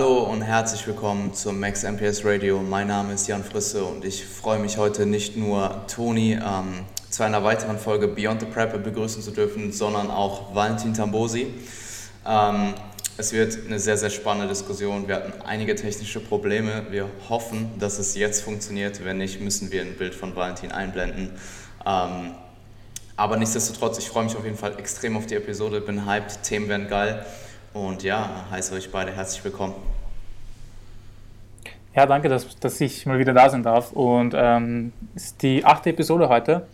Hallo und herzlich willkommen zum Max MPS Radio. Mein Name ist Jan Frisse und ich freue mich heute nicht nur Toni ähm, zu einer weiteren Folge Beyond the Prep begrüßen zu dürfen, sondern auch Valentin Tambosi. Ähm, es wird eine sehr, sehr spannende Diskussion. Wir hatten einige technische Probleme. Wir hoffen, dass es jetzt funktioniert. Wenn nicht, müssen wir ein Bild von Valentin einblenden. Ähm, aber nichtsdestotrotz, ich freue mich auf jeden Fall extrem auf die Episode, bin hyped, Themen werden geil. Und ja, heiße euch beide herzlich willkommen. Ja, danke, dass, dass ich mal wieder da sein darf. Und ähm, ist die achte Episode heute.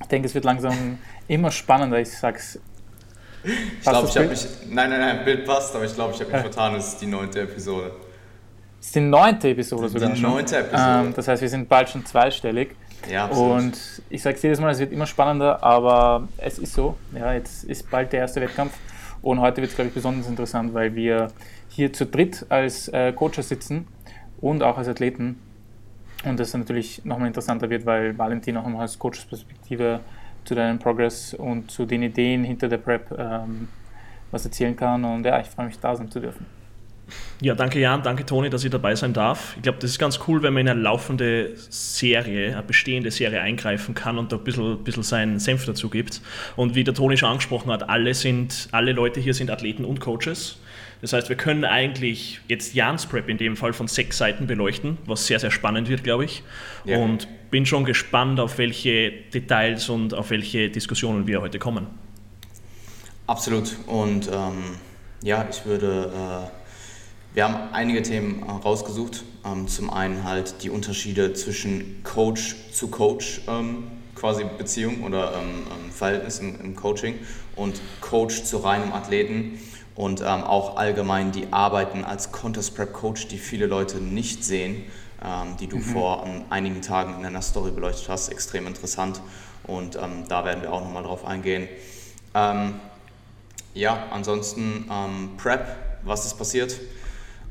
Ich denke, es wird langsam immer spannender. Ich sag's. Ich glaube, ich habe mich. Nein, nein, nein, Bild passt, aber ich glaube, ich habe mich vertan. Es ist die neunte Episode. Es ist die neunte Episode die, sogar. Die neunte Episode. Ähm, das heißt, wir sind bald schon zweistellig. Ja, absolut. Und ich sage es jedes Mal, es wird immer spannender, aber es ist so. Ja, jetzt ist bald der erste Wettkampf. Und heute wird es, glaube ich, besonders interessant, weil wir hier zu dritt als äh, Coaches sitzen und auch als Athleten. Und das natürlich nochmal interessanter wird, weil Valentin auch nochmal aus Coaches-Perspektive zu deinem Progress und zu den Ideen hinter der Prep ähm, was erzählen kann. Und ja, ich freue mich, da sein zu dürfen. Ja, danke Jan, danke Toni, dass ich dabei sein darf. Ich glaube, das ist ganz cool, wenn man in eine laufende Serie, eine bestehende Serie eingreifen kann und da ein bisschen, bisschen seinen Senf dazu gibt. Und wie der Toni schon angesprochen hat, alle, sind, alle Leute hier sind Athleten und Coaches. Das heißt, wir können eigentlich jetzt Jans Prep in dem Fall von sechs Seiten beleuchten, was sehr, sehr spannend wird, glaube ich. Ja. Und bin schon gespannt, auf welche Details und auf welche Diskussionen wir heute kommen. Absolut. Und ähm, ja, ich würde... Äh wir haben einige Themen äh, rausgesucht. Ähm, zum einen halt die Unterschiede zwischen Coach zu Coach ähm, quasi Beziehung oder ähm, Verhältnis im, Coaching und Coach zu reinem Athleten und auch allgemein die Arbeiten als Contest Prep Coach, die viele Leute nicht sehen, die du mhm. vor einigen Tagen in deiner Story beleuchtet hast. Extrem interessant und da werden wir auch nochmal drauf eingehen. ja, ansonsten Prep, was ist passiert?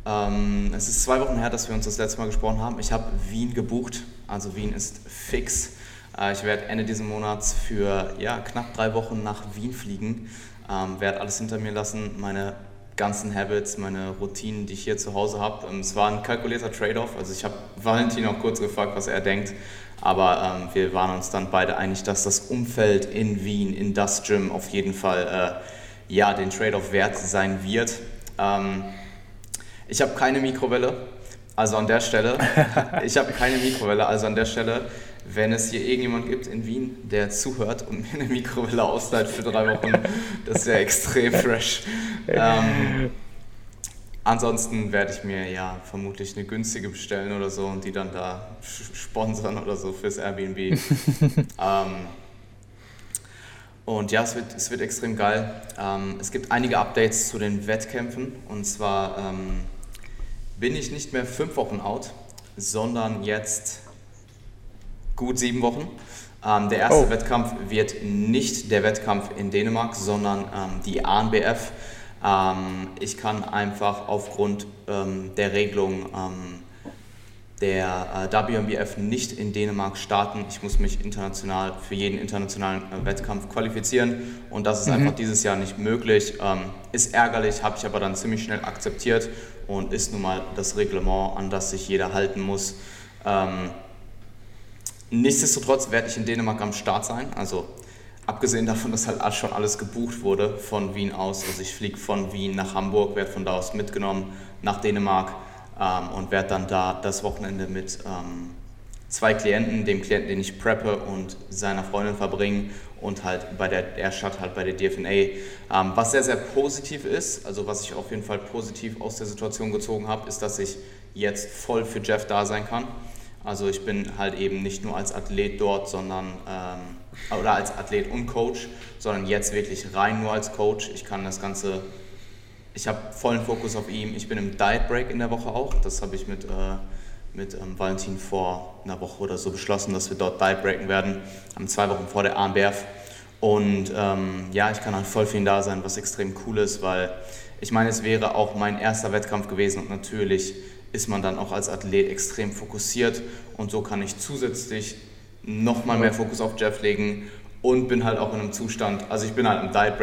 Ähm, es ist zwei Wochen her, dass wir uns das letzte Mal gesprochen haben. Ich habe Wien gebucht, also Wien ist fix. Äh, ich werde Ende dieses Monats für ja, knapp drei Wochen nach Wien fliegen, ähm, werde alles hinter mir lassen, meine ganzen Habits, meine Routinen, die ich hier zu Hause habe. Ähm, es war ein kalkulierter Trade-off, also ich habe Valentin auch kurz gefragt, was er denkt, aber ähm, wir waren uns dann beide einig, dass das Umfeld in Wien, in das Gym auf jeden Fall äh, ja, den Trade-off wert sein wird. Ähm, ich habe keine Mikrowelle, also an der Stelle, ich habe keine Mikrowelle, also an der Stelle, wenn es hier irgendjemand gibt in Wien, der zuhört und mir eine Mikrowelle ausleiht für drei Wochen, das wäre extrem fresh. Ähm, ansonsten werde ich mir ja vermutlich eine günstige bestellen oder so und die dann da sponsern oder so fürs Airbnb. ähm, und ja, es wird, es wird extrem geil. Ähm, es gibt einige Updates zu den Wettkämpfen und zwar ähm, bin ich nicht mehr fünf Wochen out, sondern jetzt gut sieben Wochen. Ähm, der erste oh. Wettkampf wird nicht der Wettkampf in Dänemark, sondern ähm, die ANBF. Ähm, ich kann einfach aufgrund ähm, der Regelung ähm, der äh, WMBF nicht in Dänemark starten. Ich muss mich international für jeden internationalen äh, Wettkampf qualifizieren und das ist mhm. einfach dieses Jahr nicht möglich. Ähm, ist ärgerlich, habe ich aber dann ziemlich schnell akzeptiert und ist nun mal das Reglement, an das sich jeder halten muss. Ähm, nichtsdestotrotz werde ich in Dänemark am Start sein. Also abgesehen davon, dass halt schon alles gebucht wurde von Wien aus. Also ich fliege von Wien nach Hamburg, werde von da aus mitgenommen nach Dänemark ähm, und werde dann da das Wochenende mit ähm, zwei Klienten, dem Klienten, den ich preppe und seiner Freundin verbringen und halt bei der, der Stadt halt bei der DFNA. Ähm, was sehr, sehr positiv ist, also was ich auf jeden Fall positiv aus der Situation gezogen habe, ist, dass ich jetzt voll für Jeff da sein kann. Also ich bin halt eben nicht nur als Athlet dort, sondern ähm, oder als Athlet und Coach, sondern jetzt wirklich rein nur als Coach. Ich kann das Ganze, ich habe vollen Fokus auf ihm. Ich bin im Diet Break in der Woche auch. Das habe ich mit äh, mit ähm, Valentin vor einer Woche oder so beschlossen, dass wir dort Dive breaken werden, am zwei Wochen vor der AMBF. Und ähm, ja, ich kann halt voll für ihn da sein, was extrem cool ist, weil ich meine, es wäre auch mein erster Wettkampf gewesen und natürlich ist man dann auch als Athlet extrem fokussiert und so kann ich zusätzlich nochmal mehr Fokus auf Jeff legen und bin halt auch in einem Zustand, also ich bin halt am Diet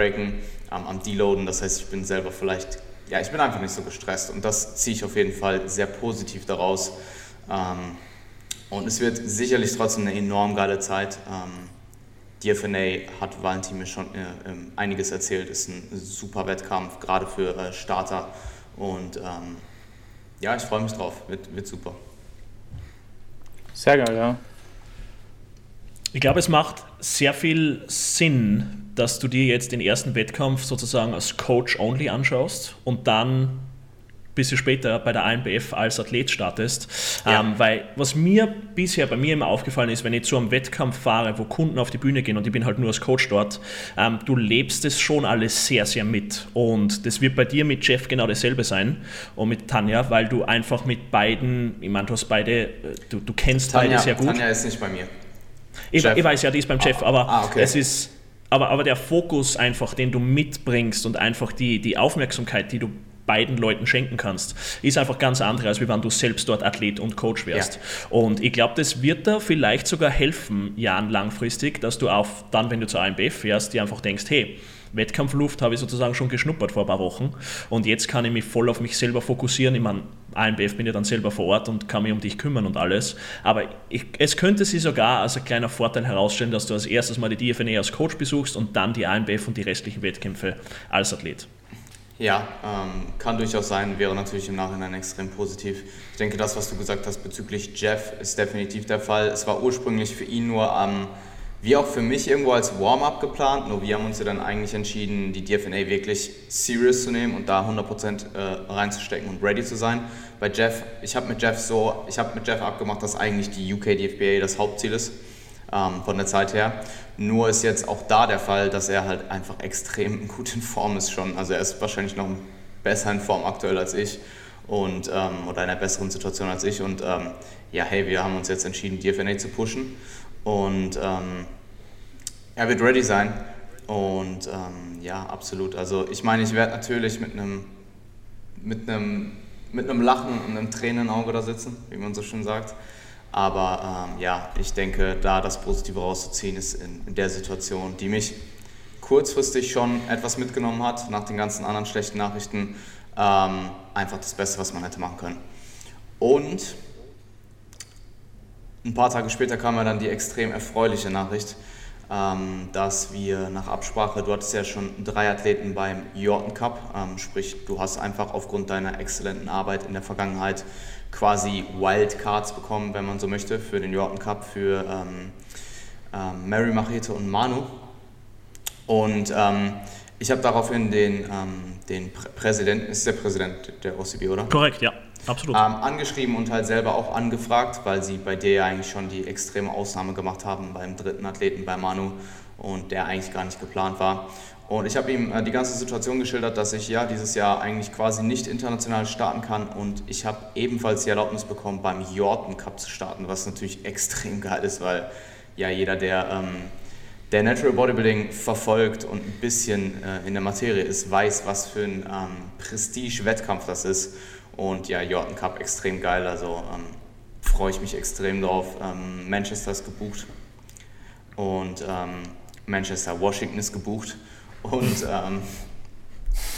Ähm, am Deloaden, das heißt, ich bin selber vielleicht ja, ich bin einfach nicht so gestresst und das ziehe ich auf jeden Fall sehr positiv daraus. Ähm, und es wird sicherlich trotzdem eine enorm geile Zeit. Ähm, DFNA hat Valentin mir schon äh, ähm, einiges erzählt, ist ein super Wettkampf, gerade für äh, Starter. Und ähm, ja, ich freue mich drauf, wird, wird super. Sehr geil, ja. Ich glaube, es macht sehr viel Sinn, dass du dir jetzt den ersten Wettkampf sozusagen als Coach only anschaust und dann bisschen später bei der ANBF als Athlet startest. Ja. Ähm, weil was mir bisher bei mir immer aufgefallen ist, wenn ich zu einem Wettkampf fahre, wo Kunden auf die Bühne gehen und ich bin halt nur als Coach dort, ähm, du lebst es schon alles sehr, sehr mit. Und das wird bei dir mit Jeff genau dasselbe sein und mit Tanja, weil du einfach mit beiden, ich meine, du hast beide, äh, du, du kennst Tanja, beide sehr gut. Tanja ist nicht bei mir. Ich, ich weiß ja, die ist beim Jeff, ah, aber ah, okay. es ist aber, aber der Fokus einfach, den du mitbringst und einfach die, die Aufmerksamkeit, die du beiden Leuten schenken kannst, ist einfach ganz andere, als wenn du selbst dort Athlet und Coach wärst. Ja. Und ich glaube, das wird da vielleicht sogar helfen, Jahren langfristig, dass du auch dann, wenn du zur AMBF fährst, dir einfach denkst, hey, Wettkampfluft habe ich sozusagen schon geschnuppert vor ein paar Wochen und jetzt kann ich mich voll auf mich selber fokussieren. Ich meine, AMBF bin ja dann selber vor Ort und kann mich um dich kümmern und alles. Aber ich, es könnte sich sogar als ein kleiner Vorteil herausstellen, dass du als erstes mal die DFNA als Coach besuchst und dann die AMBF und die restlichen Wettkämpfe als Athlet. Ja, ähm, kann durchaus sein, wäre natürlich im Nachhinein extrem positiv. Ich denke, das, was du gesagt hast bezüglich Jeff, ist definitiv der Fall. Es war ursprünglich für ihn nur ähm, wie auch für mich irgendwo als Warm-up geplant, nur wir haben uns ja dann eigentlich entschieden, die DFNA wirklich serious zu nehmen und da 100% äh, reinzustecken und ready zu sein. Bei Jeff, ich habe mit Jeff so, ich habe mit Jeff abgemacht, dass eigentlich die UK DFBA das Hauptziel ist ähm, von der Zeit her. Nur ist jetzt auch da der Fall, dass er halt einfach extrem gut in Form ist schon. Also er ist wahrscheinlich noch besser in Form aktuell als ich und ähm, oder in einer besseren Situation als ich. Und ähm, ja, hey, wir haben uns jetzt entschieden, DFNA zu pushen und ähm, er wird ready sein. Und ähm, ja, absolut. Also ich meine, ich werde natürlich mit einem mit einem mit einem Lachen und einem Tränenauge da sitzen, wie man so schön sagt. Aber ähm, ja, ich denke, da das Positive rauszuziehen ist in, in, der Situation, die mich kurzfristig schon etwas mitgenommen hat, nach den ganzen anderen schlechten Nachrichten, ähm, einfach das Beste, was man hätte machen können. Und ein paar Tage später kam ja dann die extrem erfreuliche Nachricht, dass wir nach Absprache, du hattest ja schon drei Athleten beim Jordan Cup, ähm, sprich du hast einfach aufgrund deiner exzellenten Arbeit in der Vergangenheit quasi Wildcards bekommen, wenn man so möchte, für den Jordan Cup, für ähm, ähm, Mary Machete und Manu. Und ähm, ich habe daraufhin den, ähm, den Prä Präsidenten, ist der Präsident der OCB, oder? Korrekt, ja, absolut. Ähm, angeschrieben und halt selber auch angefragt, weil sie bei dir ja eigentlich schon die extreme Ausnahme gemacht haben beim dritten Athleten, bei Manu, und der eigentlich gar nicht geplant war. Und ich habe ihm äh, die ganze Situation geschildert, dass ich ja dieses Jahr eigentlich quasi nicht international starten kann und ich habe ebenfalls die Erlaubnis bekommen, beim Jordan Cup zu starten, was natürlich extrem geil ist, weil ja jeder, der, ähm, der Natural Bodybuilding verfolgt und ein bisschen äh, in der Materie ist, weiß, was für ein ähm, Prestige-Wettkampf das ist. Und ja, Jordan Cup extrem geil, also ähm, freue ich mich extrem drauf. Ähm, Manchester ist gebucht und ähm, Manchester, Washington ist gebucht. Und ähm,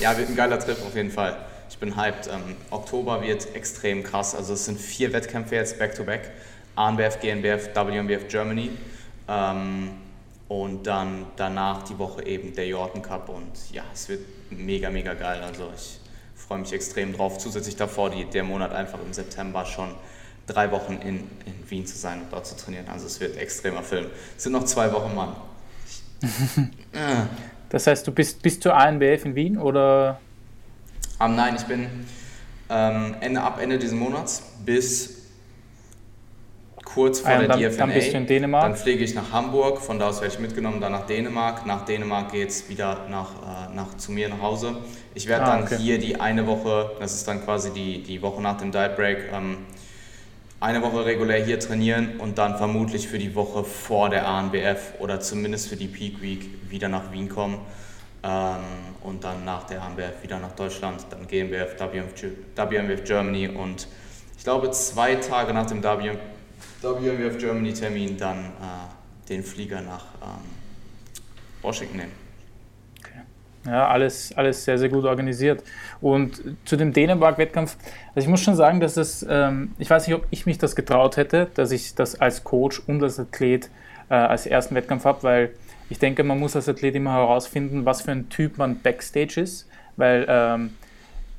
ja, wird ein geiler Trip auf jeden Fall. Ich bin hyped. Ähm, Oktober wird extrem krass. Also es sind vier Wettkämpfe jetzt back-to-back. ANBF, GNBF, WNBF Germany. Ähm, und dann danach die Woche eben der Jordan Cup. Und ja, es wird mega, mega geil. Also ich freue mich extrem drauf. Zusätzlich davor die, der Monat einfach im September schon drei Wochen in, in Wien zu sein und dort zu trainieren. Also es wird extremer Film. Es sind noch zwei Wochen, Mann. Das heißt, du bist bis zur ANBF in Wien oder? Um, nein, ich bin ähm, Ende, ab Ende dieses Monats bis kurz vor ah, ja, der dann, DFNA. Dann bist du in Dänemark. Dann fliege ich nach Hamburg, von da aus werde ich mitgenommen, dann nach Dänemark. Nach Dänemark geht es wieder nach, äh, nach, zu mir nach Hause. Ich werde ah, dann okay. hier die eine Woche, das ist dann quasi die, die Woche nach dem Diet Break, ähm, eine Woche regulär hier trainieren und dann vermutlich für die Woche vor der ANBF oder zumindest für die Peak Week wieder nach Wien kommen ähm, und dann nach der ANBF wieder nach Deutschland, dann GmbF, WMF, WMF Germany und ich glaube zwei Tage nach dem WMF Germany Termin dann äh, den Flieger nach ähm, Washington nehmen. Okay. Ja, alles, alles sehr, sehr gut organisiert. Und zu dem Dänemark-Wettkampf, also ich muss schon sagen, dass es, ähm, ich weiß nicht, ob ich mich das getraut hätte, dass ich das als Coach und als Athlet äh, als ersten Wettkampf habe, weil ich denke, man muss als Athlet immer herausfinden, was für ein Typ man Backstage ist, weil ähm,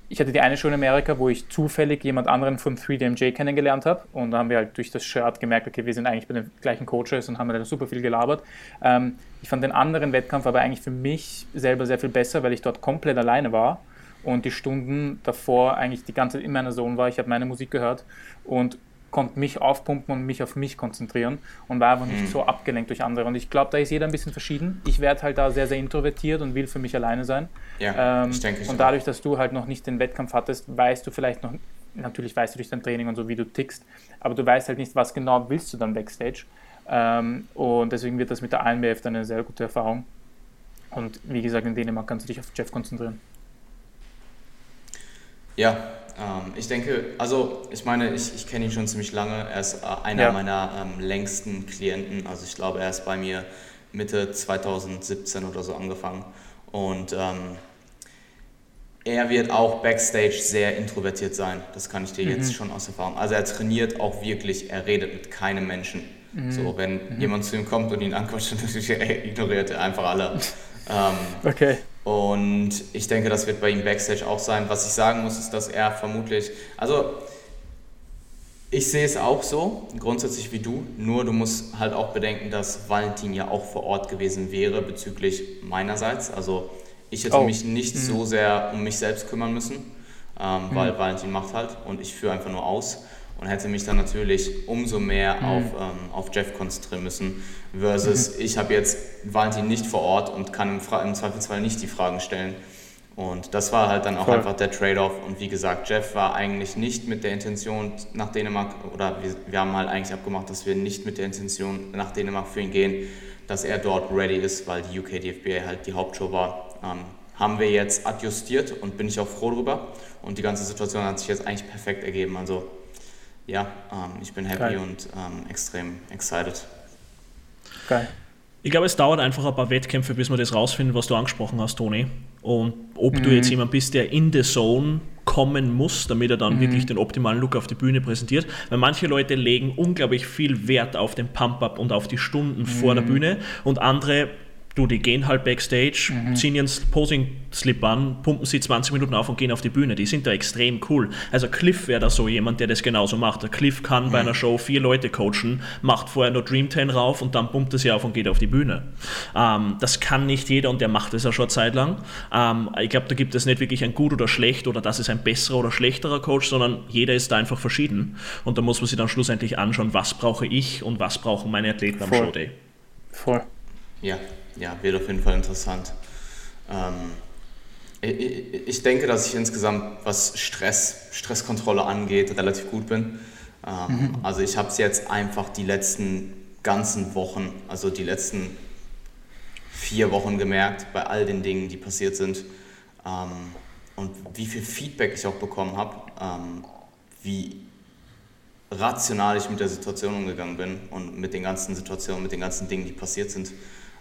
ich hatte die eine Show in Amerika, wo ich zufällig jemand anderen vom 3DMJ kennengelernt habe und da haben wir halt durch das Shirt gemerkt, okay, wir sind eigentlich bei den gleichen Coaches und haben dann super viel gelabert. Ähm, ich fand den anderen Wettkampf aber eigentlich für mich selber sehr viel besser, weil ich dort komplett alleine war und die Stunden davor eigentlich die ganze Zeit in meiner Zone war. Ich habe meine Musik gehört und konnte mich aufpumpen und mich auf mich konzentrieren und war einfach nicht mhm. so abgelenkt durch andere. Und ich glaube, da ist jeder ein bisschen verschieden. Ich werde halt da sehr, sehr introvertiert und will für mich alleine sein. Ja, ähm, ich denke und dadurch, dass du halt noch nicht den Wettkampf hattest, weißt du vielleicht noch, natürlich weißt du durch dein Training und so, wie du tickst, aber du weißt halt nicht, was genau willst du dann Backstage. Ähm, und deswegen wird das mit der ANBF dann eine sehr gute Erfahrung. Und wie gesagt, in Dänemark kannst du dich auf Jeff konzentrieren. Ja, ähm, ich denke, also ich meine, ich, ich kenne ihn schon ziemlich lange. Er ist äh, einer ja. meiner ähm, längsten Klienten. Also ich glaube, er ist bei mir Mitte 2017 oder so angefangen. Und ähm, er wird auch backstage sehr introvertiert sein. Das kann ich dir mhm. jetzt schon aus Erfahrung. Also er trainiert auch wirklich, er redet mit keinem Menschen. Mhm. So, wenn mhm. jemand zu ihm kommt und ihn anquatscht, ignoriert er einfach alle. ähm, okay. Und ich denke, das wird bei ihm Backstage auch sein. Was ich sagen muss, ist, dass er vermutlich, also ich sehe es auch so, grundsätzlich wie du, nur du musst halt auch bedenken, dass Valentin ja auch vor Ort gewesen wäre bezüglich meinerseits. Also ich hätte oh. mich nicht mhm. so sehr um mich selbst kümmern müssen, ähm, mhm. weil Valentin macht halt und ich führe einfach nur aus und hätte mich dann natürlich umso mehr mhm. auf, ähm, auf Jeff konzentrieren müssen, versus mhm. ich habe jetzt Valentin nicht vor Ort und kann im, im, Zweifelsfall nicht die Fragen stellen. Und das war halt dann auch Voll. einfach der Trade-off. Und wie gesagt, Jeff war eigentlich nicht mit der Intention nach Dänemark, oder wir, wir haben halt eigentlich abgemacht, dass wir nicht mit der Intention nach Dänemark für ihn gehen, dass er dort ready ist, weil die UK DFBA halt die Hauptshow war. Ähm, haben wir jetzt adjustiert und bin ich auch froh drüber. Und die ganze Situation hat sich jetzt eigentlich perfekt ergeben. Also ja, ähm, ich bin happy Geil. und ähm, extrem excited. Geil. Ich glaube, es dauert einfach ein paar Wettkämpfe, bis wir das rausfinden, was du angesprochen hast, Toni. Und ob mhm. du jetzt jemand bist, der in the Zone kommen muss, damit er dann mhm. wirklich den optimalen Look auf die Bühne präsentiert. Weil manche Leute legen unglaublich viel Wert auf den Pump-Up und auf die Stunden mhm. vor der mhm. Bühne und andere du, die gehen halt backstage, mhm. ziehen ihren Posing-Slip an, pumpen sie 20 Minuten auf und gehen auf die Bühne. Die sind da extrem cool. Also Cliff wäre da so jemand, der das genauso macht. Der Cliff kann mhm. bei einer Show vier Leute coachen, macht vorher nur Dream 10 rauf und dann pumpt er sie auf und geht auf die Bühne. Ähm, das kann nicht jeder und der macht es ja schon eine Zeit lang. Ähm, ich glaube, da gibt es nicht wirklich ein gut oder schlecht oder das ist ein besserer oder schlechterer Coach, sondern jeder ist da einfach verschieden. Und da muss man sich dann schlussendlich anschauen, was brauche ich und was brauchen meine Athleten am Showday. Voll. Ja, ja, wird auf jeden Fall interessant. Ähm, ich, ich, denke, dass ich insgesamt, was Stress, Stresskontrolle angeht, relativ gut bin. Ähm, mhm. Also ich habe es jetzt einfach die letzten ganzen Wochen, also die letzten vier Wochen gemerkt, bei all den Dingen, die passiert sind. Ähm, und wie viel Feedback ich auch bekommen habe, ähm, wie rational ich mit der Situation umgegangen bin und mit den ganzen Situationen, mit den ganzen Dingen, die passiert sind.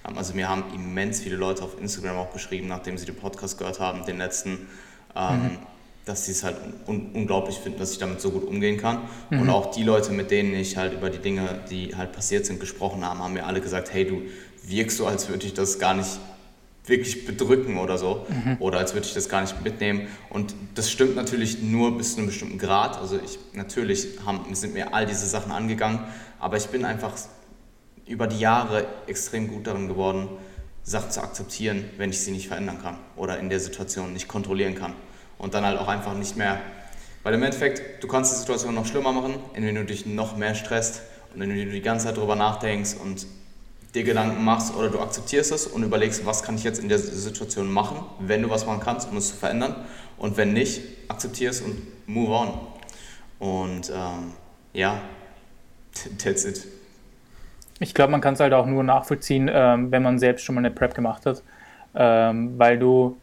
Also mir haben immens viele Leute auf Instagram auch geschrieben, nachdem sie den Podcast gehört haben, den letzten, ähm, mhm. dass sie es halt un unglaublich finden, dass ich damit so gut umgehen kann. Mhm. Und auch die Leute, mit denen ich halt über die Dinge, die halt passiert sind, gesprochen habe, haben mir alle gesagt, hey, du wirkst so, als würde ich das gar nicht wirklich bedrücken oder so. Mhm. Oder als würde ich das gar nicht mitnehmen. Und das stimmt natürlich nur bis zu einem bestimmten Grad. Also ich natürlich haben, sind mir all diese Sachen angegangen, aber ich bin einfach über die Jahre extrem gut darin geworden, Sachen zu akzeptieren, wenn ich sie nicht verändern kann oder in der Situation nicht kontrollieren kann. Und dann halt auch einfach nicht mehr, weil im Endeffekt, du kannst die Situation noch schlimmer machen, indem du dich noch mehr stresst und indem du die ganze Zeit darüber nachdenkst und dir Gedanken machst oder du akzeptierst es und überlegst, was kann ich jetzt in der Situation machen, wenn du was machen kannst, um es zu verändern. Und wenn nicht, akzeptierst und move on. Und ähm, ja, that's it. Ich glaube, man kann es halt auch nur nachvollziehen, ähm, wenn man selbst schon mal eine Prep gemacht hat, ähm, weil du,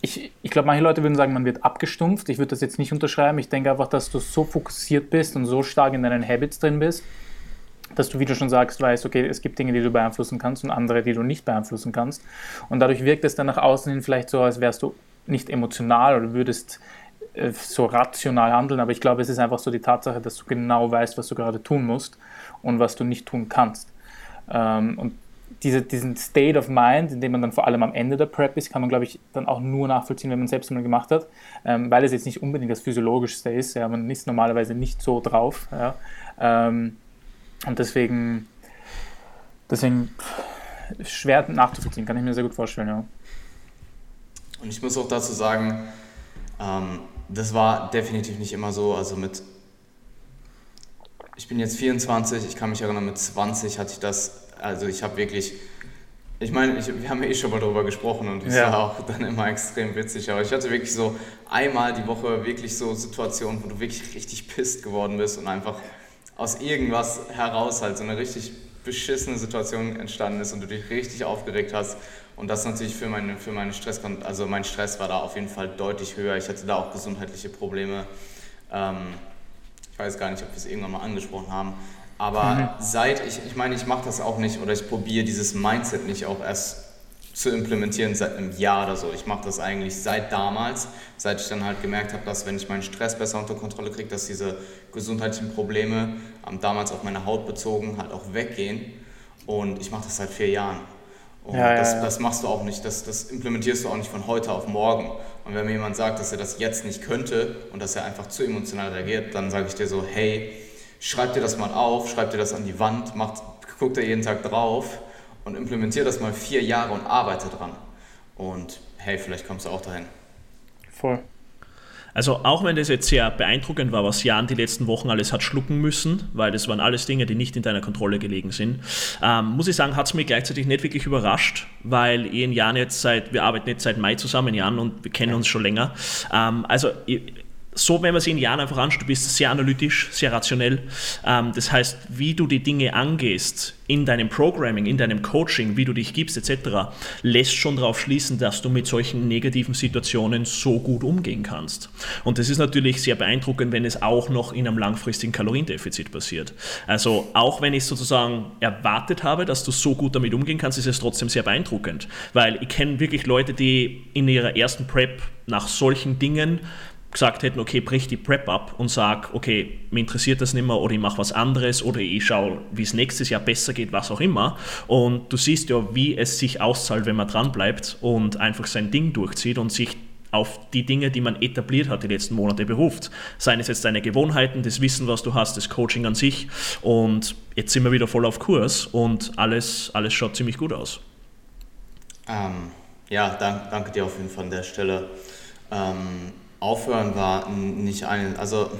ich, ich glaube, manche Leute würden sagen, man wird abgestumpft. Ich würde das jetzt nicht unterschreiben. Ich denke einfach, dass du so fokussiert bist und so stark in deinen Habits drin bist, dass du, wie du schon sagst, weißt, okay, es gibt Dinge, die du beeinflussen kannst und andere, die du nicht beeinflussen kannst. Und dadurch wirkt es dann nach außen hin vielleicht so, als wärst du nicht emotional oder würdest äh, so rational handeln, aber ich glaube, es ist einfach so die Tatsache, dass du genau weißt, was du gerade tun musst und was du nicht tun kannst. Ähm, und diese, diesen State of Mind, in dem man dann vor allem am Ende der Prep ist, kann man, glaube ich, dann auch nur nachvollziehen, wenn man selbst mal gemacht hat, ähm, weil es jetzt nicht unbedingt das Physiologischste ist. Ja, man ist normalerweise nicht so drauf. Ja. Ähm, und deswegen, deswegen schwer nachzuvollziehen, kann ich mir sehr gut vorstellen. Ja. Und ich muss auch dazu sagen, ähm, das war definitiv nicht immer so. Also mit, ich bin jetzt 24, ich kann mich erinnern, mit 20 hatte ich das, also ich habe wirklich, ich meine, ich, wir haben ja eh schon mal darüber gesprochen und es ja. war auch dann immer extrem witzig, aber ich hatte wirklich so einmal die Woche wirklich so Situationen, wo du wirklich richtig pisst geworden bist und einfach aus irgendwas heraus halt so eine richtig beschissene Situation entstanden ist und du dich richtig aufgeregt hast. Und das natürlich für meine, für meine Stress, also mein Stress war da auf jeden Fall deutlich höher. Ich hatte da auch gesundheitliche Probleme. Ähm, ich weiß gar nicht, ob wir es irgendwann mal angesprochen haben. Aber mhm. seit ich, ich meine, ich mache das auch nicht oder ich probiere dieses Mindset nicht auch erst zu implementieren seit einem Jahr oder so. Ich mache das eigentlich seit damals, seit ich dann halt gemerkt habe, dass wenn ich meinen Stress besser unter Kontrolle kriege, dass diese gesundheitlichen Probleme, ähm, damals auf meine Haut bezogen, halt auch weggehen. Und ich mache das seit vier Jahren. Und ja, das, ja. das, machst du auch nicht, das, das implementierst du auch nicht von heute auf morgen. Und wenn mir jemand sagt, dass er das jetzt nicht könnte und dass er einfach zu emotional reagiert, dann sage ich dir so, hey, schreib dir das mal auf, schreib dir das an die Wand, macht, guck da jeden Tag drauf und implementiere das mal vier Jahre und arbeite dran. Und hey, vielleicht kommst du auch dahin. Voll. Also auch wenn das jetzt sehr beeindruckend war, was Jan die letzten Wochen alles hat schlucken müssen, weil das waren alles Dinge, die nicht in deiner Kontrolle gelegen sind, ähm, muss ich sagen, hat es mich gleichzeitig nicht wirklich überrascht, weil ich und Jan jetzt seit, wir arbeiten jetzt seit Mai zusammen, Jan, und wir kennen uns schon länger. Ähm, also so, wenn man sie in Jahren einfach anschaut, du bist sehr analytisch, sehr rationell. Ähm, das heißt, wie du die Dinge angehst in deinem Programming, in deinem Coaching, wie du dich gibst etc., lässt schon darauf schließen, dass du mit solchen negativen Situationen so gut umgehen kannst. Und das ist natürlich sehr beeindruckend, wenn es auch noch in einem langfristigen Kaloriendefizit passiert. Also auch wenn ich sozusagen erwartet habe, dass du so gut damit umgehen kannst, ist es trotzdem sehr beeindruckend. Weil ich kenne wirklich Leute, die in ihrer ersten Prep nach solchen Dingen gesagt hätten, okay, brich die Prep ab und sag, okay, mir interessiert das nicht mehr oder ich mache was anderes oder ich schaue, wie es nächstes Jahr besser geht, was auch immer. Und du siehst ja, wie es sich auszahlt, wenn man dran bleibt und einfach sein Ding durchzieht und sich auf die Dinge, die man etabliert hat, die letzten Monate beruft. Seien es jetzt deine Gewohnheiten, das Wissen, was du hast, das Coaching an sich. Und jetzt sind wir wieder voll auf Kurs und alles, alles schaut ziemlich gut aus. Ähm, ja, danke, danke dir auf jeden Fall an der Stelle. Ähm, aufhören war nicht ein, also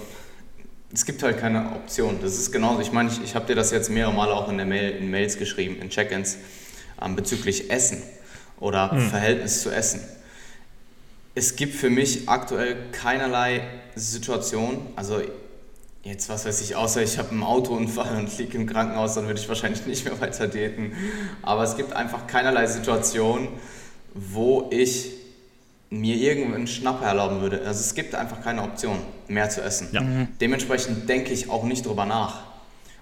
es gibt halt keine Option. Das ist genauso, ich meine, ich, ich habe dir das jetzt mehrere Male auch in, der Mail, in Mails geschrieben, in Check-ins, ähm, bezüglich Essen oder hm. Verhältnis zu Essen. Es gibt für mich aktuell keinerlei Situation, also jetzt was weiß ich, außer ich habe einen Autounfall und liege im Krankenhaus, dann würde ich wahrscheinlich nicht mehr weiter daten. Aber es gibt einfach keinerlei Situation, wo ich mir irgendeinen Schnapp erlauben würde. Also es gibt einfach keine Option, mehr zu essen. Ja. Mhm. Dementsprechend denke ich auch nicht drüber nach.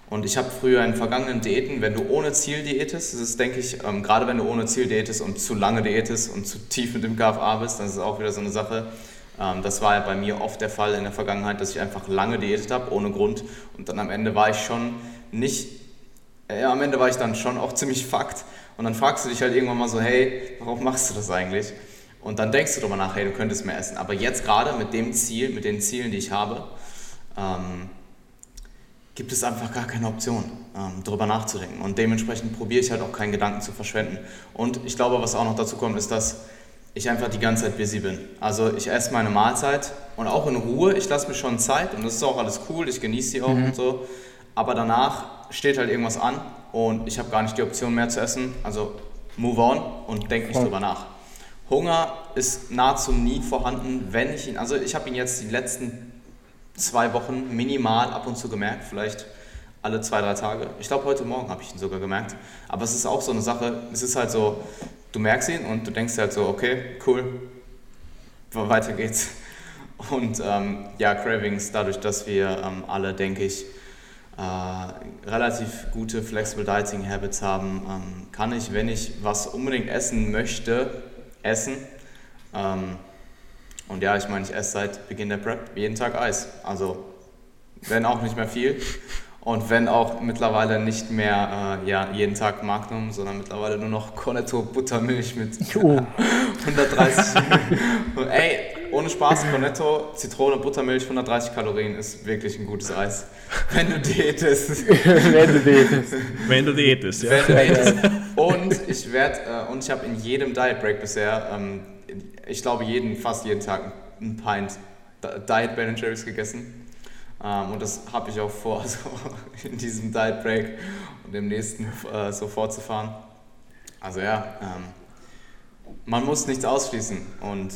Und ich habe früher in vergangenen Diäten, wenn du ohne Ziel diätest, das ist, denke ich, ähm, gerade wenn du ohne Ziel diätest und zu lange diätest und zu tief mit dem KFA bist, das ist auch wieder so eine Sache. Ähm, das war ja bei mir oft der Fall in der Vergangenheit, dass ich einfach lange diätet habe, ohne Grund. Und dann am Ende war ich schon nicht, ja, am Ende war ich dann schon auch ziemlich fucked. Und dann fragst du dich halt irgendwann mal so, hey, warum machst du das eigentlich? Und dann denkst du darüber nach, hey, du könntest mehr essen. Aber jetzt gerade mit dem Ziel, mit den Zielen, die ich habe, ähm, gibt es einfach gar keine Option, ähm, darüber nachzudenken. Und dementsprechend probiere ich halt auch keinen Gedanken zu verschwenden. Und ich glaube, was auch noch dazu kommt, ist, dass ich einfach die ganze Zeit busy bin. Also ich esse meine Mahlzeit und auch in Ruhe. Ich lasse mir schon Zeit und das ist auch alles cool. Ich genieße sie auch mhm. und so. Aber danach steht halt irgendwas an und ich habe gar nicht die Option mehr zu essen. Also move on und denke nicht drüber nach. Hunger ist nahezu nie vorhanden, wenn ich ihn, also ich habe ihn jetzt die letzten zwei Wochen minimal ab und zu gemerkt, vielleicht alle zwei, drei Tage. Ich glaube, heute Morgen habe ich ihn sogar gemerkt. Aber es ist auch so eine Sache, es ist halt so, du merkst ihn und du denkst halt so, okay, cool, weiter geht's. Und ähm, ja, Cravings, dadurch, dass wir ähm, alle, denke ich, äh, relativ gute Flexible Dieting Habits haben, ähm, kann ich, wenn ich was unbedingt essen möchte, essen. Ähm, und ja, ich meine, ich esse seit Beginn der Prep jeden Tag Eis. Also, wenn auch nicht mehr viel. Und wenn auch mittlerweile nicht mehr äh, ja, jeden Tag Magnum, sondern mittlerweile nur noch Cornetto Buttermilch mit oh. 130. Ey, ohne Spaß, Cornetto, Zitrone, Buttermilch, 130 Kalorien ist wirklich ein gutes Eis. Wenn du diätest. wenn du diätest. Wenn du diätest, ja. Wenn du diätest. Und ich werde, äh, und ich habe in jedem Diet Break bisher, ähm, ich glaube jeden, fast jeden Tag ein Pint Diet Ben Jerry's gegessen. Ähm, und das habe ich auch vor, so in diesem Diet Break und dem nächsten äh, so fortzufahren. Also ja, ähm, man muss nichts ausschließen. Und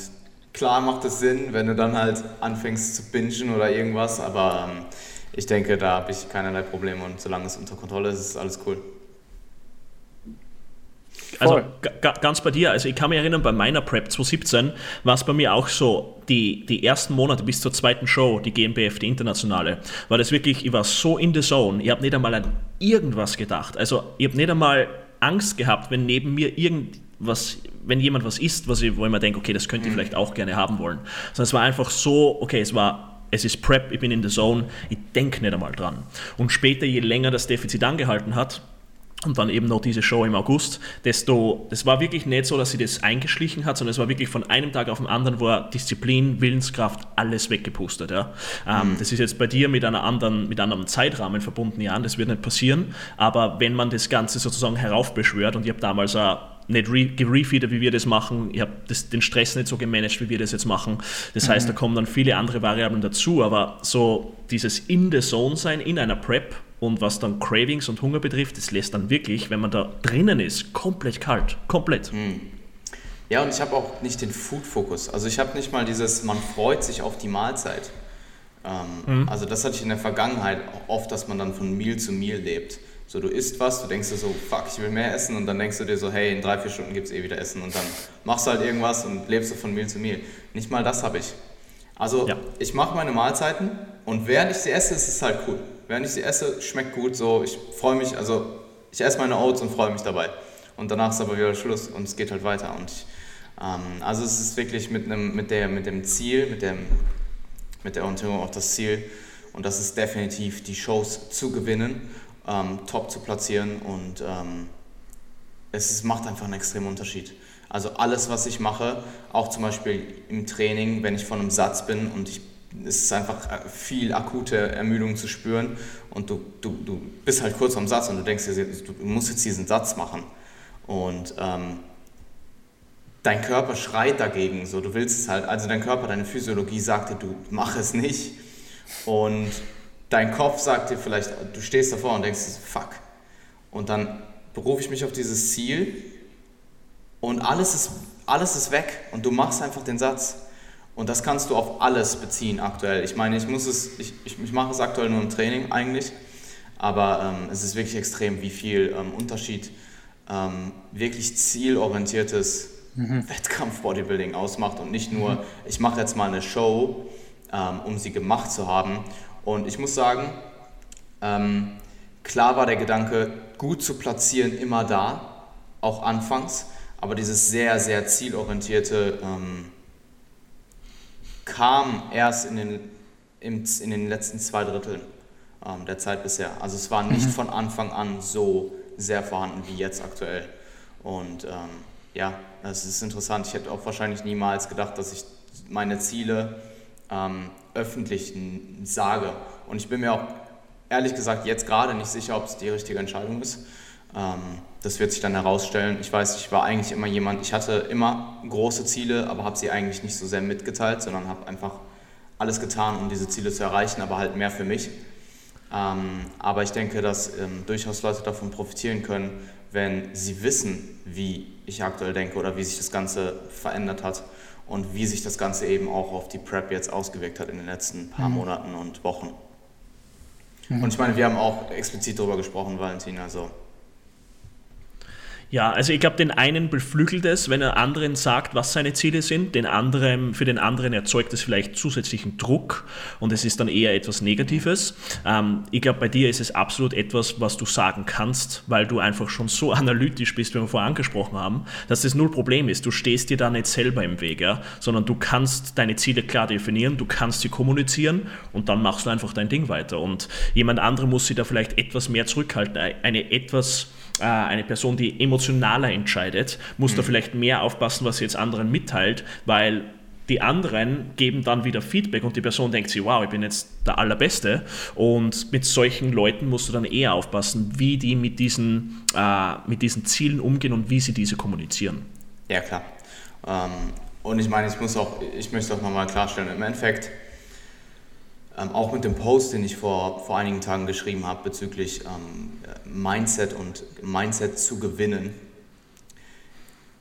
klar macht es Sinn, wenn du dann halt anfängst zu bingen oder irgendwas, aber ähm, ich denke, da habe ich keinerlei Probleme und solange es unter Kontrolle ist, ist alles cool. Also ganz bei dir, also ich kann mich erinnern, bei meiner Prep 2017 war es bei mir auch so, die, die ersten Monate bis zur zweiten Show, die GmbF, die internationale, war das wirklich, ich war so in the zone, ich habe nicht einmal an irgendwas gedacht. Also ich habe nicht einmal Angst gehabt, wenn neben mir irgendwas, wenn jemand was isst, was ich, wo ich mir denke, okay, das könnte ich mhm. vielleicht auch gerne haben wollen. Sondern es war einfach so, okay, es war es ist Prep, ich bin in the Zone, ich denke nicht einmal dran. Und später, je länger das Defizit angehalten hat, und dann eben noch diese Show im August, desto, das war wirklich nicht so, dass sie das eingeschlichen hat, sondern es war wirklich von einem Tag auf den anderen, wo Disziplin, Willenskraft, alles weggepustet. Ja. Ähm, mhm. Das ist jetzt bei dir mit, einer anderen, mit einem Zeitrahmen verbunden, ja, das wird nicht passieren, aber wenn man das Ganze sozusagen heraufbeschwört, und ich habe damals auch nicht re gerefeedet, wie wir das machen. Ich habe den Stress nicht so gemanagt, wie wir das jetzt machen. Das mhm. heißt, da kommen dann viele andere Variablen dazu, aber so dieses in the Zone sein in einer Prep und was dann Cravings und Hunger betrifft, das lässt dann wirklich, wenn man da drinnen ist, komplett kalt. Komplett. Mhm. Ja, und ich habe auch nicht den Food-Fokus. Also ich habe nicht mal dieses, man freut sich auf die Mahlzeit. Ähm, mhm. Also das hatte ich in der Vergangenheit oft, dass man dann von Meal zu Meal lebt. So, du isst was, du denkst dir so, fuck, ich will mehr essen und dann denkst du dir so, hey, in drei, vier Stunden gibt es eh wieder Essen und dann machst du halt irgendwas und lebst du von Meal zu Meal. Nicht mal das habe ich. Also ja. ich mache meine Mahlzeiten und während ich sie esse, ist es halt cool während ich sie esse, schmeckt gut so. Ich freue mich, also ich esse meine Oats und freue mich dabei. Und danach ist aber wieder Schluss und es geht halt weiter. Und ich, ähm, also es ist wirklich mit, einem, mit, der, mit dem Ziel, mit, dem, mit der Orientierung auf das Ziel. Und das ist definitiv die Shows zu gewinnen, ähm, top zu platzieren und ähm, es ist, macht einfach einen extremen Unterschied. Also alles, was ich mache, auch zum Beispiel im Training, wenn ich von einem Satz bin und ich es ist einfach äh, viel akute Ermüdung zu spüren und du, du, du bist halt kurz am Satz und du denkst dir, du musst jetzt diesen Satz machen. Und ähm, dein Körper schreit dagegen, so du willst es halt, also dein Körper, deine Physiologie sagt dir, du mach es nicht. Und dein Kopf sagt dir vielleicht, du stehst davor und denkst, fuck. Und dann berufe ich mich auf dieses Ziel und alles ist, alles ist weg und du machst einfach den Satz. Und das kannst du auf alles beziehen aktuell. Ich meine, ich muss es, ich, ich, ich mache es aktuell nur im Training eigentlich, aber ähm, es ist wirklich extrem, wie viel ähm, Unterschied ähm, wirklich zielorientiertes mhm. Wettkampf-Bodybuilding ausmacht und nicht nur, mhm. ich mache jetzt mal eine Show, ähm, um sie gemacht zu haben. Und ich muss sagen, ähm, klar war der Gedanke, gut zu platzieren, immer da, auch anfangs, aber dieses sehr, sehr zielorientierte ähm, kam erst in den, in den letzten zwei Dritteln ähm, der Zeit bisher. Also es war nicht mhm. von Anfang an so sehr vorhanden wie jetzt aktuell. Und ähm, ja, es ist interessant. Ich hätte auch wahrscheinlich niemals gedacht, dass ich meine Ziele ähm, öffentlich sage. Und ich bin mir auch ehrlich gesagt jetzt gerade nicht sicher, ob es die richtige Entscheidung ist. Ähm, das wird sich dann herausstellen. Ich weiß, ich war eigentlich immer jemand, ich hatte immer große Ziele, aber habe sie eigentlich nicht so sehr mitgeteilt, sondern habe einfach alles getan, um diese Ziele zu erreichen, aber halt mehr für mich. Ähm, aber ich denke, dass ähm, durchaus Leute davon profitieren können, wenn sie wissen, wie ich aktuell denke oder wie sich das Ganze verändert hat und wie sich das Ganze eben auch auf die Prep jetzt ausgewirkt hat in den letzten paar mhm. Monaten und Wochen. Mhm. Und ich meine, wir haben auch explizit darüber gesprochen, Valentin, also Ja, also ich glaube, den einen beflügelt es, wenn er anderen sagt, was seine Ziele sind. Den anderen, für den anderen erzeugt es vielleicht zusätzlichen Druck und es ist dann eher etwas Negatives. Ähm, ich glaube, bei dir ist es absolut etwas, was du sagen kannst, weil du einfach schon so analytisch bist, wie wir vorher angesprochen haben, dass das null Problem ist. Du stehst dir da nicht selber im Weg, ja? sondern du kannst deine Ziele klar definieren, du kannst sie kommunizieren und dann machst du einfach dein Ding weiter. Und jemand andere muss sich da vielleicht etwas mehr zurückhalten, eine etwas eine Person, die emotionaler entscheidet, muss mhm. da vielleicht mehr aufpassen, was sie jetzt anderen mitteilt, weil die anderen geben dann wieder Feedback und die Person denkt sich, wow, ich bin jetzt der Allerbeste. Und mit solchen Leuten musst du dann eher aufpassen, wie die mit diesen, äh, mit diesen Zielen umgehen und wie sie diese kommunizieren. Ja, klar. Ähm, und ich meine, ich muss auch, ich möchte auch nochmal klarstellen, im Endeffekt, ähm, auch mit dem Post, den ich vor, vor einigen Tagen geschrieben habe bezüglich ähm, Mindset und Mindset zu gewinnen.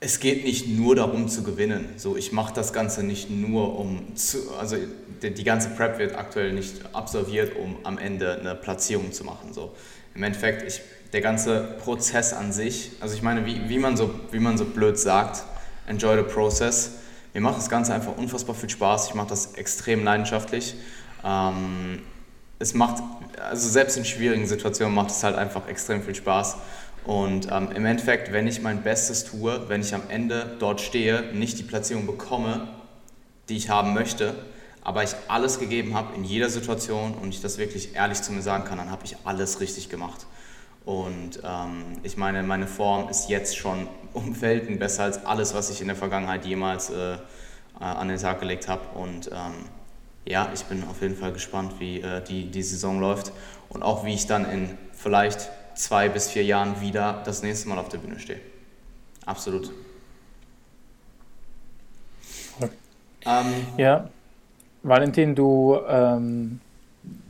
Es geht nicht nur darum zu gewinnen. So, ich mache das Ganze nicht nur um zu, also die, die, ganze Prep wird aktuell nicht absolviert, um am Ende eine Platzierung zu machen. So, im Endeffekt, ich, der ganze Prozess an sich, also ich meine, wie, wie, man so, wie man so blöd sagt, enjoy the process. Mir macht das Ganze einfach unfassbar viel Spaß. Ich mache das extrem leidenschaftlich ähm, es macht, also selbst in schwierigen Situationen macht es halt einfach extrem viel Spaß. Und ähm, im Endeffekt, wenn ich mein Bestes tue, wenn ich am Ende dort stehe, nicht die Platzierung bekomme, die ich haben möchte, aber ich alles gegeben habe in jeder Situation und ich das wirklich ehrlich zu mir sagen kann, dann habe ich alles richtig gemacht. Und ähm, ich meine, meine Form ist jetzt schon um Welten besser als alles, was ich in der Vergangenheit jemals äh, äh an den Tag gelegt habe. Und ähm, ja, ich bin auf jeden Fall gespannt, wie äh, die, die Saison läuft und auch wie ich dann in vielleicht zwei bis vier Jahren wieder das nächste Mal auf der Bühne stehe. Absolut. Ähm, ja, Valentin, du ähm,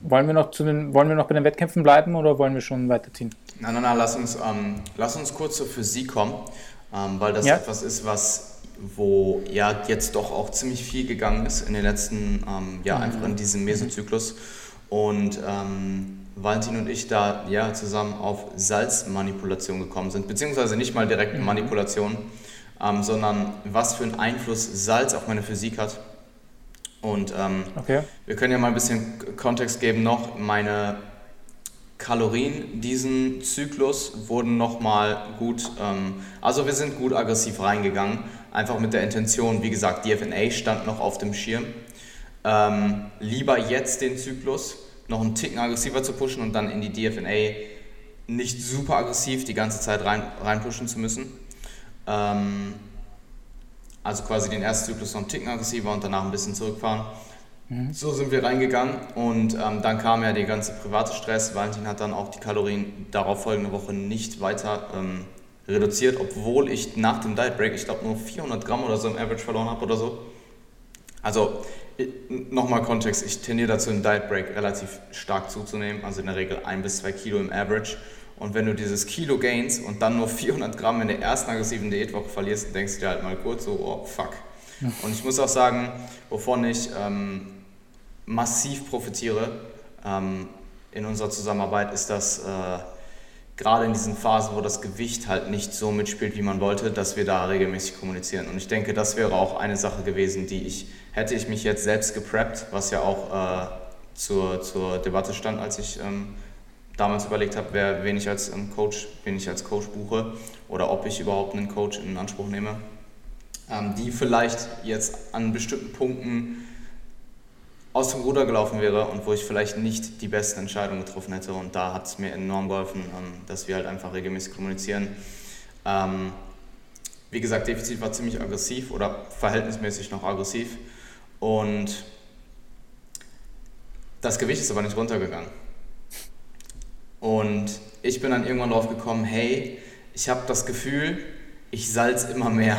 wollen wir noch zu den, wollen wir noch bei den Wettkämpfen bleiben oder wollen wir schon weiterziehen? Nein, nein, nein, lass uns, ähm, lass uns kurz zur Physik kommen, ähm, weil das ja. etwas ist, was wo ja jetzt doch auch ziemlich viel gegangen ist in den letzten, ähm, ja, mhm. einfach in diesem Mesozyklus. Und ähm, Valentin und ich da ja zusammen auf Salzmanipulation gekommen sind, beziehungsweise nicht mal direkt mhm. Manipulation, ähm, sondern was für einen Einfluss Salz auf meine Physik hat. Und ähm, okay. wir können ja mal ein bisschen Kontext geben noch. Meine Kalorien diesen Zyklus wurden nochmal gut, ähm, also wir sind gut aggressiv reingegangen einfach mit der Intention, wie gesagt, DFNA stand noch auf dem Schirm. Ähm, lieber jetzt den Zyklus noch einen Ticken aggressiver zu pushen und dann in die DFNA nicht super aggressiv die ganze Zeit rein, reinpushen zu müssen. Ähm, also quasi den ersten Zyklus noch einen Ticken aggressiver und danach ein bisschen zurückfahren. Mhm. So sind wir reingegangen und ähm, dann kam ja der ganze private Stress. Valentin hat dann auch die Kalorien darauf folgende Woche nicht weiter ähm, reduziert, obwohl ich nach dem Diet Break, ich glaube, nur 400 Gramm oder so im Average verloren habe oder so. Also nochmal Kontext, ich tendiere dazu, im Diet Break relativ stark zuzunehmen, also in der Regel ein bis zwei Kilo im Average. Und wenn du dieses Kilo gains und dann nur 400 Gramm in der ersten aggressiven Diätwoche verlierst, dann denkst du dir halt mal kurz so, oh fuck. Und ich muss auch sagen, wovon ich ähm, massiv profitiere ähm, in unserer Zusammenarbeit, ist das äh, gerade in diesen Phasen, wo das Gewicht halt nicht so mitspielt, wie man wollte, dass wir da regelmäßig kommunizieren. Und ich denke, das wäre auch eine Sache gewesen, die ich, hätte ich mich jetzt selbst gepreppt, was ja auch äh, zur, zur Debatte stand, als ich ähm, damals überlegt habe, wer, wen ich als ähm, Coach, wen ich als Coach buche oder ob ich überhaupt einen Coach in Anspruch nehme, ähm, die vielleicht jetzt an bestimmten Punkten aus dem Ruder gelaufen wäre und wo ich vielleicht nicht die besten Entscheidungen getroffen hätte. Und da hat es mir enorm geholfen, ähm, dass wir halt einfach regelmäßig kommunizieren. Ähm, wie gesagt, Defizit war ziemlich aggressiv oder verhältnismäßig noch aggressiv. Und das Gewicht ist aber nicht runtergegangen. Und ich bin dann irgendwann drauf gekommen, hey, ich habe das Gefühl, ich salz immer mehr.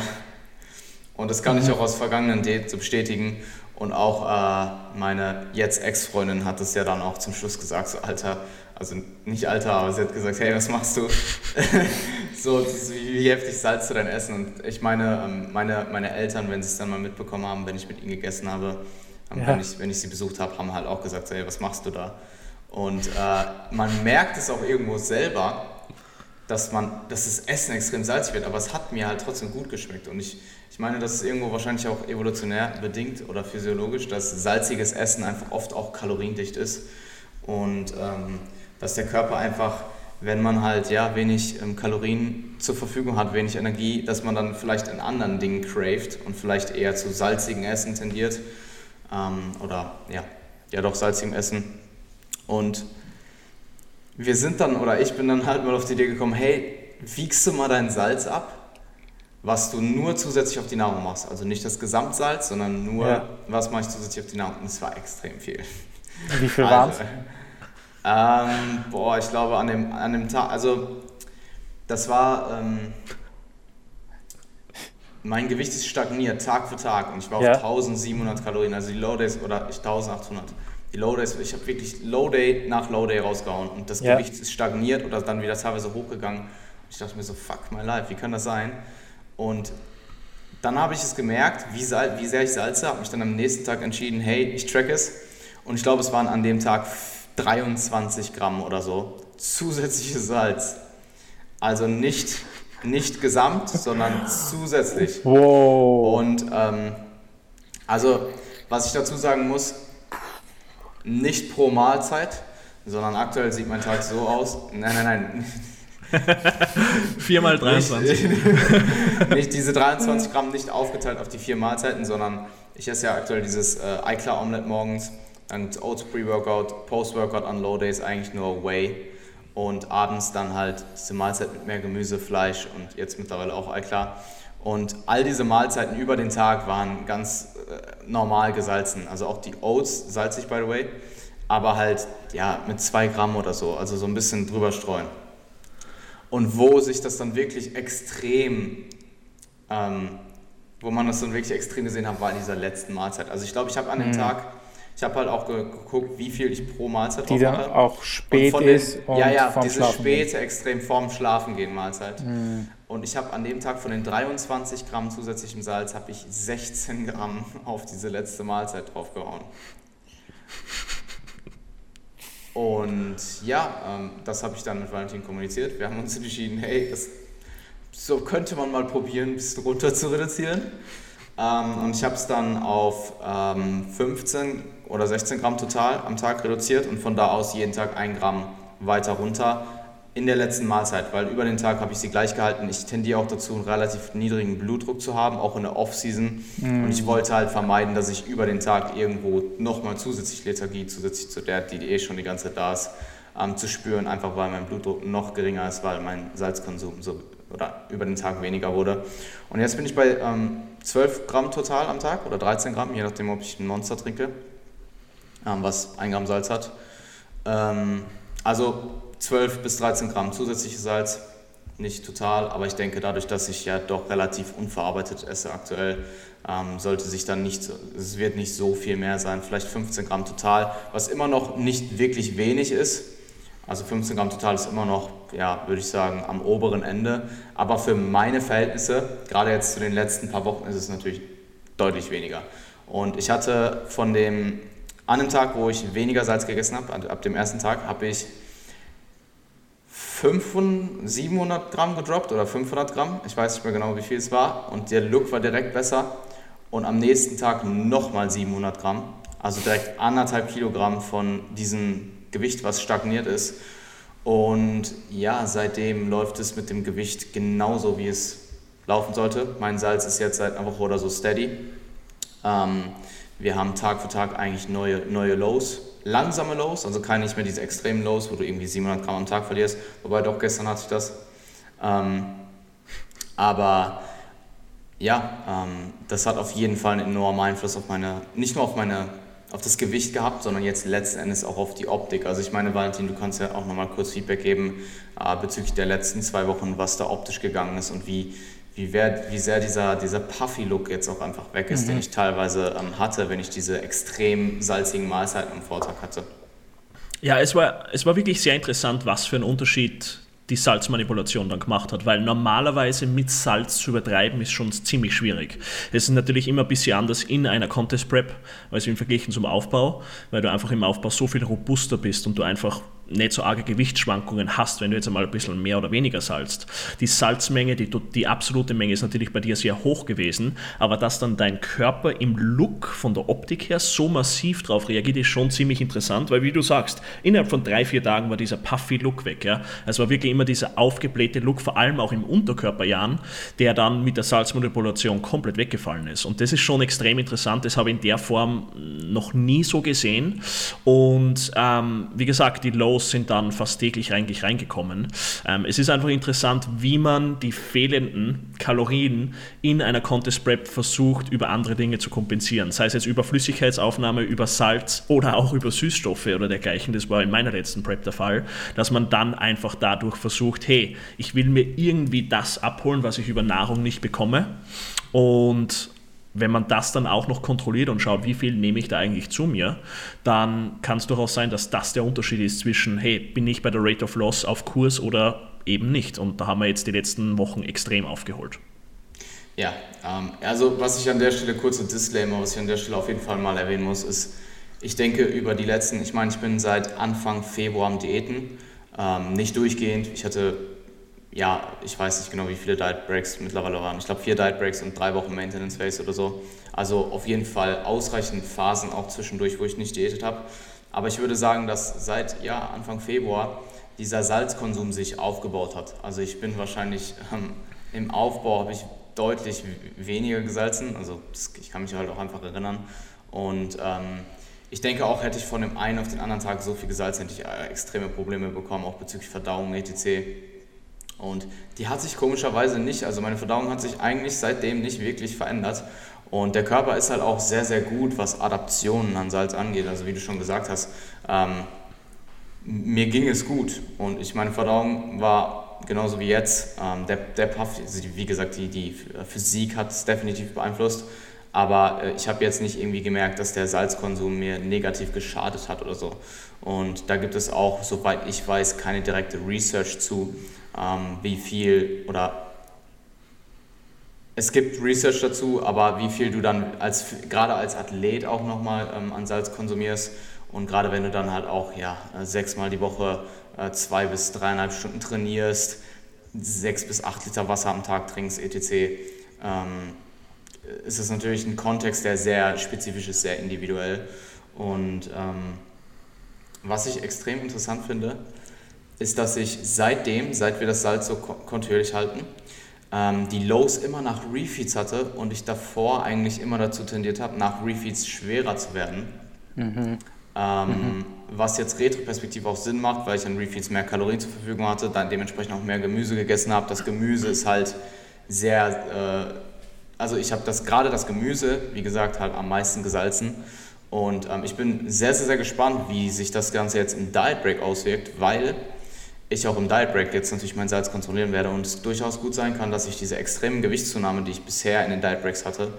Und das kann ich mhm. auch aus vergangenen Dates bestätigen. Und auch äh, meine jetzt Ex-Freundin hat es ja dann auch zum Schluss gesagt, so Alter, also nicht Alter, aber sie hat gesagt, hey, was machst du? so, wie, wie, heftig salzt du dein Essen? Und ich meine, ähm, meine, meine Eltern, wenn sie es dann mal mitbekommen haben, wenn ich mit ihnen gegessen habe, ähm, ja. wenn, ich, wenn ich sie besucht habe, haben halt auch gesagt, hey, was machst du da? Und äh, man merkt es auch irgendwo selber, dass man, dass das Essen extrem salzig wird, aber es hat mir halt trotzdem gut geschmeckt. Und ich, ich meine, das ist irgendwo wahrscheinlich auch evolutionär bedingt oder physiologisch, dass salziges Essen einfach oft auch kaloriendicht ist. Und ähm, dass der Körper einfach, wenn man halt ja wenig ähm, Kalorien zur Verfügung hat, wenig Energie, dass man dann vielleicht in anderen Dingen craved und vielleicht eher zu salzigen Essen tendiert. Ähm, oder ja, ja doch salzigem Essen. Und wir sind dann, oder ich bin dann halt mal auf die Idee gekommen, hey, wiegst du mal dein Salz ab, was du nur zusätzlich auf die Nahrung machst. Also nicht das Gesamtsalz, sondern nur, ja. was mache ich zusätzlich auf die Nahrung. Und es war extrem viel. Wie viel war es? Also, ähm, boah, ich glaube an dem, an dem Tag, also das war, ähm, mein Gewicht ist stagniert Tag für Tag und ich war ja. auf 1700 Kalorien, also die Low Days oder 1800 die Low Days, ich habe wirklich Low Day nach Low Day rausgehauen und das ja. Gewicht ist stagniert oder dann wieder teilweise hochgegangen. Ich dachte mir so, fuck my life, wie kann das sein? Und dann habe ich es gemerkt, wie, wie sehr ich salze, habe mich dann am nächsten Tag entschieden, hey, ich track es. Und ich glaube, es waren an dem Tag 23 Gramm oder so zusätzliches Salz. Also nicht, nicht gesamt, sondern zusätzlich. Wow. Und ähm, also, was ich dazu sagen muss, nicht pro Mahlzeit, sondern aktuell sieht mein Tag so aus. Nein, nein, nein. 4 mal 23. Nicht, nicht, diese 23 Gramm nicht aufgeteilt auf die vier Mahlzeiten, sondern ich esse ja aktuell dieses äh, Eiklar Omelette morgens, dann gibt es Oats Pre-Workout, Post-Workout an Low Days eigentlich nur Whey und abends dann halt diese Mahlzeit mit mehr Gemüse, Fleisch und jetzt mittlerweile auch Eiklar. Und all diese Mahlzeiten über den Tag waren ganz äh, normal gesalzen. Also auch die Oats, salzig by the way, aber halt ja, mit zwei Gramm oder so, also so ein bisschen drüber streuen. Und wo sich das dann wirklich extrem, ähm, wo man das dann wirklich extrem gesehen hat, war in dieser letzten Mahlzeit. Also ich glaube, ich habe an dem mhm. Tag, ich habe halt auch geguckt, wie viel ich pro Mahlzeit Die dann mache. auch spät und ist den, und Ja, ja, diese Schlafen späte, gehen. extrem vorm Schlafen gehen Mahlzeit. Mhm. Und ich habe an dem Tag von den 23 Gramm zusätzlichem Salz, habe ich 16 Gramm auf diese letzte Mahlzeit draufgehauen. Und ja, ähm, das habe ich dann mit Valentin kommuniziert. Wir haben uns entschieden, hey, das, so könnte man mal probieren, ein bisschen runter zu reduzieren. Ähm, und ich habe es dann auf ähm, 15 oder 16 Gramm total am Tag reduziert und von da aus jeden Tag ein Gramm weiter runter in der letzten Mahlzeit, weil über den Tag habe ich sie gleich gehalten. Ich tendiere auch dazu, einen relativ niedrigen Blutdruck zu haben, auch in der Off-Season. Mm. Und ich wollte halt vermeiden, dass ich über den Tag irgendwo nochmal zusätzlich Lethargie, zusätzlich zu der, die eh schon die ganze Zeit da ist, ähm, zu spüren, einfach weil mein Blutdruck noch geringer ist, weil mein Salzkonsum so oder über den Tag weniger wurde. Und jetzt bin ich bei ähm, 12 Gramm total am Tag oder 13 Gramm, je nachdem, ob ich ein Monster trinke, ähm, was 1 Gramm Salz hat. Ähm, also 12 bis 13 Gramm zusätzliches Salz, nicht total, aber ich denke dadurch, dass ich ja doch relativ unverarbeitet esse aktuell, ähm, sollte sich dann nicht, es wird nicht so viel mehr sein, vielleicht 15 Gramm total, was immer noch nicht wirklich wenig ist. Also 15 Gramm total ist immer noch, ja, würde ich sagen, am oberen Ende. Aber für meine Verhältnisse, gerade jetzt zu den letzten paar Wochen, ist es natürlich deutlich weniger. Und ich hatte von dem, an dem Tag, wo ich weniger Salz gegessen habe, ab dem ersten Tag, habe ich 500, 700 Gramm gedroppt oder 500 Gramm, ich weiß nicht mehr genau, wie viel es war. Und der Look war direkt besser. Und am nächsten Tag nochmal 700 Gramm, also direkt anderthalb Kilogramm von diesem Gewicht, was stagniert ist. Und ja, seitdem läuft es mit dem Gewicht genauso, wie es laufen sollte. Mein Salz ist jetzt seit einer Woche oder so steady. Ähm, wir haben Tag für Tag eigentlich neue, neue Lows langsame Lows, also keine nicht mehr diese extremen Lows, wo du irgendwie 700 Gramm am Tag verlierst, wobei doch gestern hatte ich das. Ähm, aber ja, ähm, das hat auf jeden Fall einen enormen Einfluss auf meine, nicht nur auf meine, auf das Gewicht gehabt, sondern jetzt letzten Endes auch auf die Optik. Also ich meine, Valentin, du kannst ja auch nochmal kurz Feedback geben äh, bezüglich der letzten zwei Wochen, was da optisch gegangen ist und wie, wie, wer, wie sehr dieser, dieser Puffy-Look jetzt auch einfach weg ist, mhm. den ich teilweise ähm, hatte, wenn ich diese extrem salzigen Mahlzeiten am Vortag hatte. Ja, es war, es war wirklich sehr interessant, was für einen Unterschied die Salzmanipulation dann gemacht hat, weil normalerweise mit Salz zu übertreiben ist schon ziemlich schwierig. Es ist natürlich immer ein bisschen anders in einer Contest Prep als im Vergleich zum Aufbau, weil du einfach im Aufbau so viel robuster bist und du einfach nicht so arge Gewichtsschwankungen hast, wenn du jetzt einmal ein bisschen mehr oder weniger salzt. Die Salzmenge, die, die absolute Menge ist natürlich bei dir sehr hoch gewesen, aber dass dann dein Körper im Look von der Optik her so massiv darauf reagiert, ist schon ziemlich interessant, weil wie du sagst, innerhalb von drei, vier Tagen war dieser puffy Look weg. Ja? Es war wirklich immer dieser aufgeblähte Look, vor allem auch im Unterkörperjahren, der dann mit der Salzmanipulation komplett weggefallen ist. Und das ist schon extrem interessant, das habe ich in der Form noch nie so gesehen. Und ähm, wie gesagt, die Low Shows sind dann fast täglich eigentlich reingekommen. Ähm, es ist einfach interessant, wie man die fehlenden Kalorien in einer Contest Prep versucht, über andere Dinge zu kompensieren. Sei es jetzt über Flüssigkeitsaufnahme, über Salz oder auch über Süßstoffe oder dergleichen. Das war in meiner letzten Prep der Fall, dass man dann einfach dadurch versucht, hey, ich will mir irgendwie das abholen, was ich über Nahrung nicht bekomme. Und wenn man das dann auch noch kontrolliert und schaut, wie viel nehme ich da eigentlich zu mir, dann kann es durchaus sein, dass das der Unterschied ist zwischen, hey, bin ich bei der Rate of Loss auf Kurs oder eben nicht. Und da haben wir jetzt die letzten Wochen extrem aufgeholt. Ja, ähm, also was ich an der Stelle, kurze Disclaimer, was ich an der Stelle auf jeden Fall mal erwähnen muss, ist, ich denke über die letzten, ich meine, ich bin seit Anfang Februar am Diäten, ähm, nicht durchgehend. Ich hatte ja, ich weiß nicht genau, wie viele Diet Breaks mittlerweile waren. Ich glaube, vier Diet Breaks und drei Wochen Maintenance Phase oder so. Also auf jeden Fall ausreichend Phasen auch zwischendurch, wo ich nicht diätet habe. Aber ich würde sagen, dass seit ja, Anfang Februar dieser Salzkonsum sich aufgebaut hat. Also ich bin wahrscheinlich ähm, im Aufbau habe ich deutlich weniger gesalzen. Also ich kann mich halt auch einfach erinnern. Und ähm, ich denke auch, hätte ich von dem einen auf den anderen Tag so viel gesalzen, hätte ich äh, extreme Probleme bekommen, auch bezüglich Verdauung, etc. Und die hat sich komischerweise nicht, also meine Verdauung hat sich eigentlich seitdem nicht wirklich verändert. Und der Körper ist halt auch sehr, sehr gut, was Adaptionen an Salz angeht. Also wie du schon gesagt hast, ähm, mir ging es gut. Und ich meine Verdauung war genauso wie jetzt. Ähm, der, der Puff, wie gesagt, die, die Physik hat es definitiv beeinflusst. Aber äh, ich habe jetzt nicht irgendwie gemerkt, dass der Salzkonsum mir negativ geschadet hat oder so. Und da gibt es auch, soweit ich weiß, keine direkte Research zu ähm, wie viel oder es gibt Research dazu, aber wie viel du dann als, gerade als Athlet auch nochmal ähm, an Salz konsumierst und gerade wenn du dann halt auch ja, sechsmal die Woche äh, zwei bis dreieinhalb Stunden trainierst, sechs bis acht Liter Wasser am Tag trinkst, etc., ähm, ist es natürlich ein Kontext, der sehr spezifisch ist, sehr individuell. Und ähm, was ich extrem interessant finde, ist, dass ich seitdem, seit wir das Salz so kontinuierlich halten, ähm, die Lows immer nach Refeeds hatte und ich davor eigentlich immer dazu tendiert habe, nach Refeeds schwerer zu werden. Mhm. Ähm, mhm. Was jetzt retroperspektiv auch Sinn macht, weil ich an Refeeds mehr Kalorien zur Verfügung hatte, dann dementsprechend auch mehr Gemüse gegessen habe. Das Gemüse ist halt sehr, äh, also ich habe das gerade das Gemüse, wie gesagt, halt am meisten gesalzen. Und ähm, ich bin sehr, sehr, sehr gespannt, wie sich das Ganze jetzt im Diet Break auswirkt, weil ich auch im Diet Break jetzt natürlich mein Salz kontrollieren werde und es durchaus gut sein kann, dass ich diese extremen Gewichtszunahme, die ich bisher in den Diet Breaks hatte,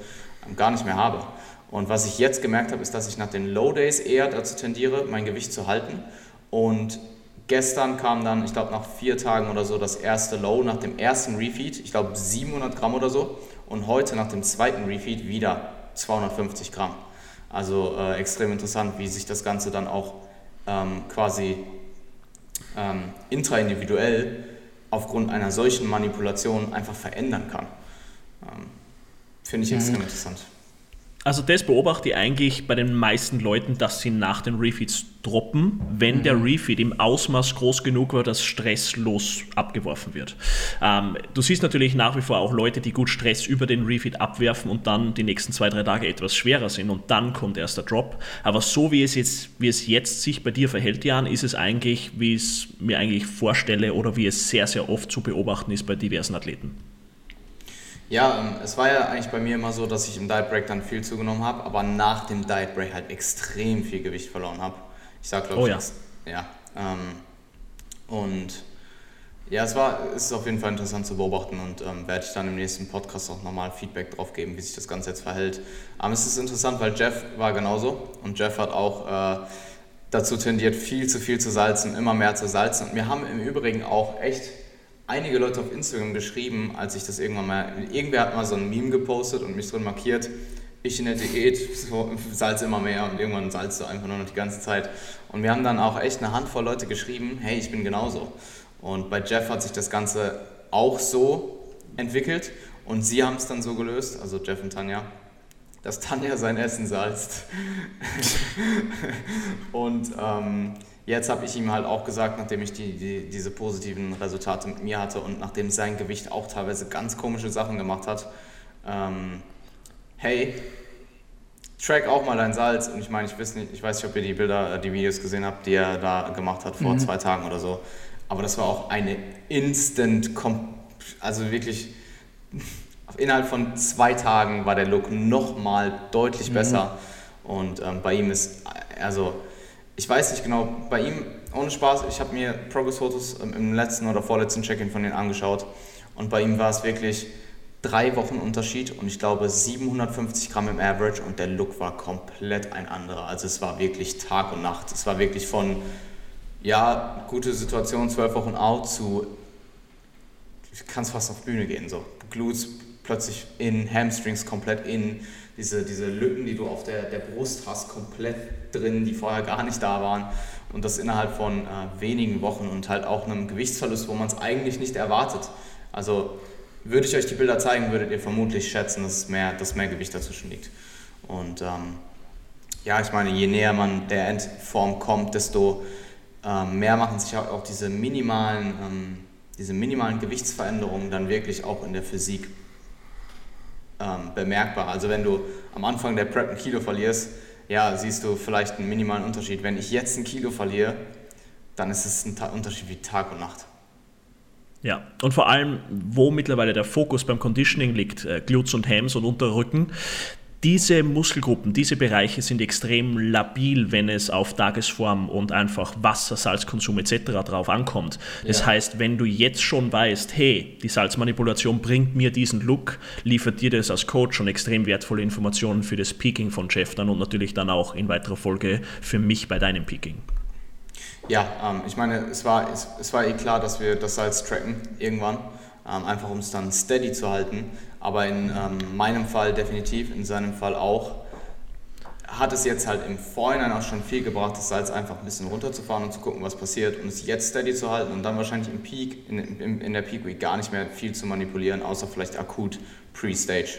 ähm, gar nicht mehr habe. Und was ich jetzt gemerkt habe, ist, dass ich nach den Low Days eher dazu tendiere, mein Gewicht zu halten. Und gestern kam dann, ich glaube nach vier Tagen oder so, das erste Low nach dem ersten Refeed, ich glaube 700 Gramm oder so. Und heute nach dem zweiten Refeed wieder 250 Gramm. Also äh, extrem interessant, wie sich das Ganze dann auch ähm, quasi ähm, intraindividuell aufgrund einer solchen Manipulation einfach verändern kann. Ähm, Finde ich mhm. extrem interessant. Also das beobachte ich eigentlich bei den meisten Leuten, dass sie nach den Refeeds droppen, wenn mhm. der Refeed im Ausmaß groß genug war, dass stresslos abgeworfen wird. Ähm, du siehst natürlich nach wie vor auch Leute, die gut Stress über den Refeed abwerfen und dann die nächsten zwei, drei Tage etwas schwerer sind und dann kommt erst der Drop. Aber so wie es jetzt, wie es jetzt sich bei dir verhält, Jan, ist es eigentlich, wie ich es mir eigentlich vorstelle oder wie es sehr, sehr oft zu beobachten ist bei diversen Athleten. Ja, ähm, es war ja eigentlich bei mir immer so, dass ich im Diet Break dann viel zugenommen habe, aber nach dem Diet Break halt extrem viel Gewicht verloren habe. Ich sag, glaube oh, ich, ja. ja ähm, und ja, es war, es ist auf jeden Fall interessant zu beobachten und ähm, werde ich dann im nächsten Podcast auch nochmal Feedback drauf geben, wie sich das Ganze jetzt verhält. Aber es ist interessant, weil Jeff war genauso und Jeff hat auch äh, dazu tendiert, viel zu viel zu salzen, immer mehr zu salzen. Und wir haben im Übrigen auch echt einige Leute auf Instagram geschrieben, als ich das irgendwann mal, irgendwer hat mal so ein Meme gepostet und mich drin markiert, ich in der Diät, so, salze immer mehr und irgendwann salzt du einfach nur noch die ganze Zeit. Und wir haben dann auch echt eine Handvoll Leute geschrieben, hey, ich bin genauso. Und bei Jeff hat sich das Ganze auch so entwickelt und sie haben es dann so gelöst, also Jeff und Tanja, dass Tanja sein Essen salzt. und ähm, jetzt habe ich ihm halt auch gesagt, nachdem ich die, die, diese positiven Resultate mit mir hatte und nachdem sein Gewicht auch teilweise ganz komische Sachen gemacht hat, ähm, hey, track auch mal dein Salz. Und ich meine, ich weiß nicht, ich weiß nicht, ob ihr die Bilder, äh, die Videos gesehen habt, die er da gemacht hat vor mhm. zwei Tagen oder so. Aber das war auch eine instant, also wirklich innerhalb von zwei Tagen war der Look nochmal deutlich mhm. besser. Und ähm, bei ihm ist, also ich weiß nicht genau, bei ihm, ohne Spaß, ich habe mir Progress-Fotos im letzten oder vorletzten Check-in von denen angeschaut. Und bei ihm war es wirklich, drei Wochen Unterschied und ich glaube 750 Gramm im Average und der Look war komplett ein anderer. Also es war wirklich Tag und Nacht. Es war wirklich von, ja, gute Situation, zwölf Wochen out zu, du kannst fast auf Bühne gehen, so. Glutes plötzlich in, Hamstrings komplett in, diese, diese Lücken, die du auf der, der Brust hast, komplett drin, die vorher gar nicht da waren. Und das innerhalb von äh, wenigen Wochen und halt auch einem Gewichtsverlust, wo man es eigentlich nicht erwartet. Also würde ich euch die Bilder zeigen, würdet ihr vermutlich schätzen, dass mehr, dass mehr Gewicht dazwischen liegt. Und ähm, ja, ich meine, je näher man der Endform kommt, desto ähm, mehr machen sich auch, diese minimalen, ähm, diese minimalen Gewichtsveränderungen dann wirklich auch in der Physik ähm, bemerkbar. Also wenn du am Anfang der Prep ein Kilo verlierst, ja, siehst du vielleicht einen minimalen Unterschied. Wenn ich jetzt ein Kilo verliere, dann ist es ein Unterschied wie Tag und Nacht. Ja, und vor allem, wo mittlerweile der Fokus beim Conditioning liegt, äh, Glutes und Hams und Unterrücken, diese Muskelgruppen, diese Bereiche sind extrem labil, wenn es auf Tagesform und einfach Wasser, Salzkonsum etc. drauf ankommt. Das ja. heißt, wenn du jetzt schon weißt, hey, die Salzmanipulation bringt mir diesen Look, liefert dir das als Coach schon extrem wertvolle Informationen für das Peaking von Jeff dann und natürlich dann auch in weiterer Folge für mich bei deinem Peaking. Ja, ähm, ich meine, es war, es, es, war eh klar, dass wir das Salz tracken irgendwann, ähm, einfach um es dann steady zu halten. Aber in ähm, meinem Fall definitiv, in seinem Fall auch, hat es jetzt halt im Vorhinein auch schon viel gebracht, das Salz einfach ein bisschen runterzufahren und zu gucken, was passiert und es jetzt steady zu halten und dann wahrscheinlich im Peak, in, in, in der Peak Week gar nicht mehr viel zu manipulieren, außer vielleicht akut Pre-Stage.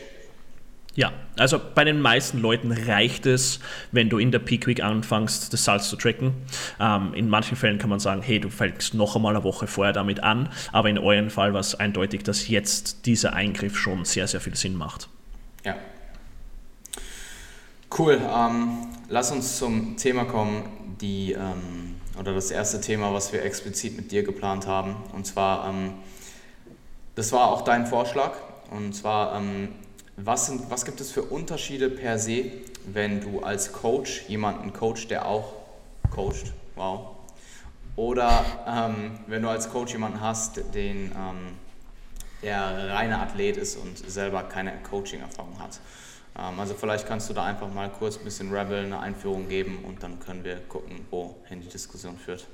Ja, also bei den meisten Leuten reicht es, wenn du in der Peak Week anfängst, das Salz zu tracken. Ähm, in manchen Fällen kann man sagen, hey, du fängst noch einmal eine Woche vorher damit an, aber in eurem Fall war es eindeutig, dass jetzt dieser Eingriff schon sehr, sehr viel Sinn macht. Ja. Cool. Ähm, lass uns zum Thema kommen, die, ähm, oder das erste Thema, was wir explizit mit dir geplant haben. Und zwar, ähm, das war auch dein Vorschlag. Und zwar ähm, was, sind, was gibt es für Unterschiede per se, wenn du als Coach jemanden coachst, der auch coacht? Wow. Oder ähm, wenn du als Coach jemanden hast, den, ähm, der reiner Athlet ist und selber keine Coaching-Erfahrung hat. Ähm, also vielleicht kannst du da einfach mal kurz ein bisschen Rebel eine Einführung geben und dann können wir gucken, wohin die Diskussion führt.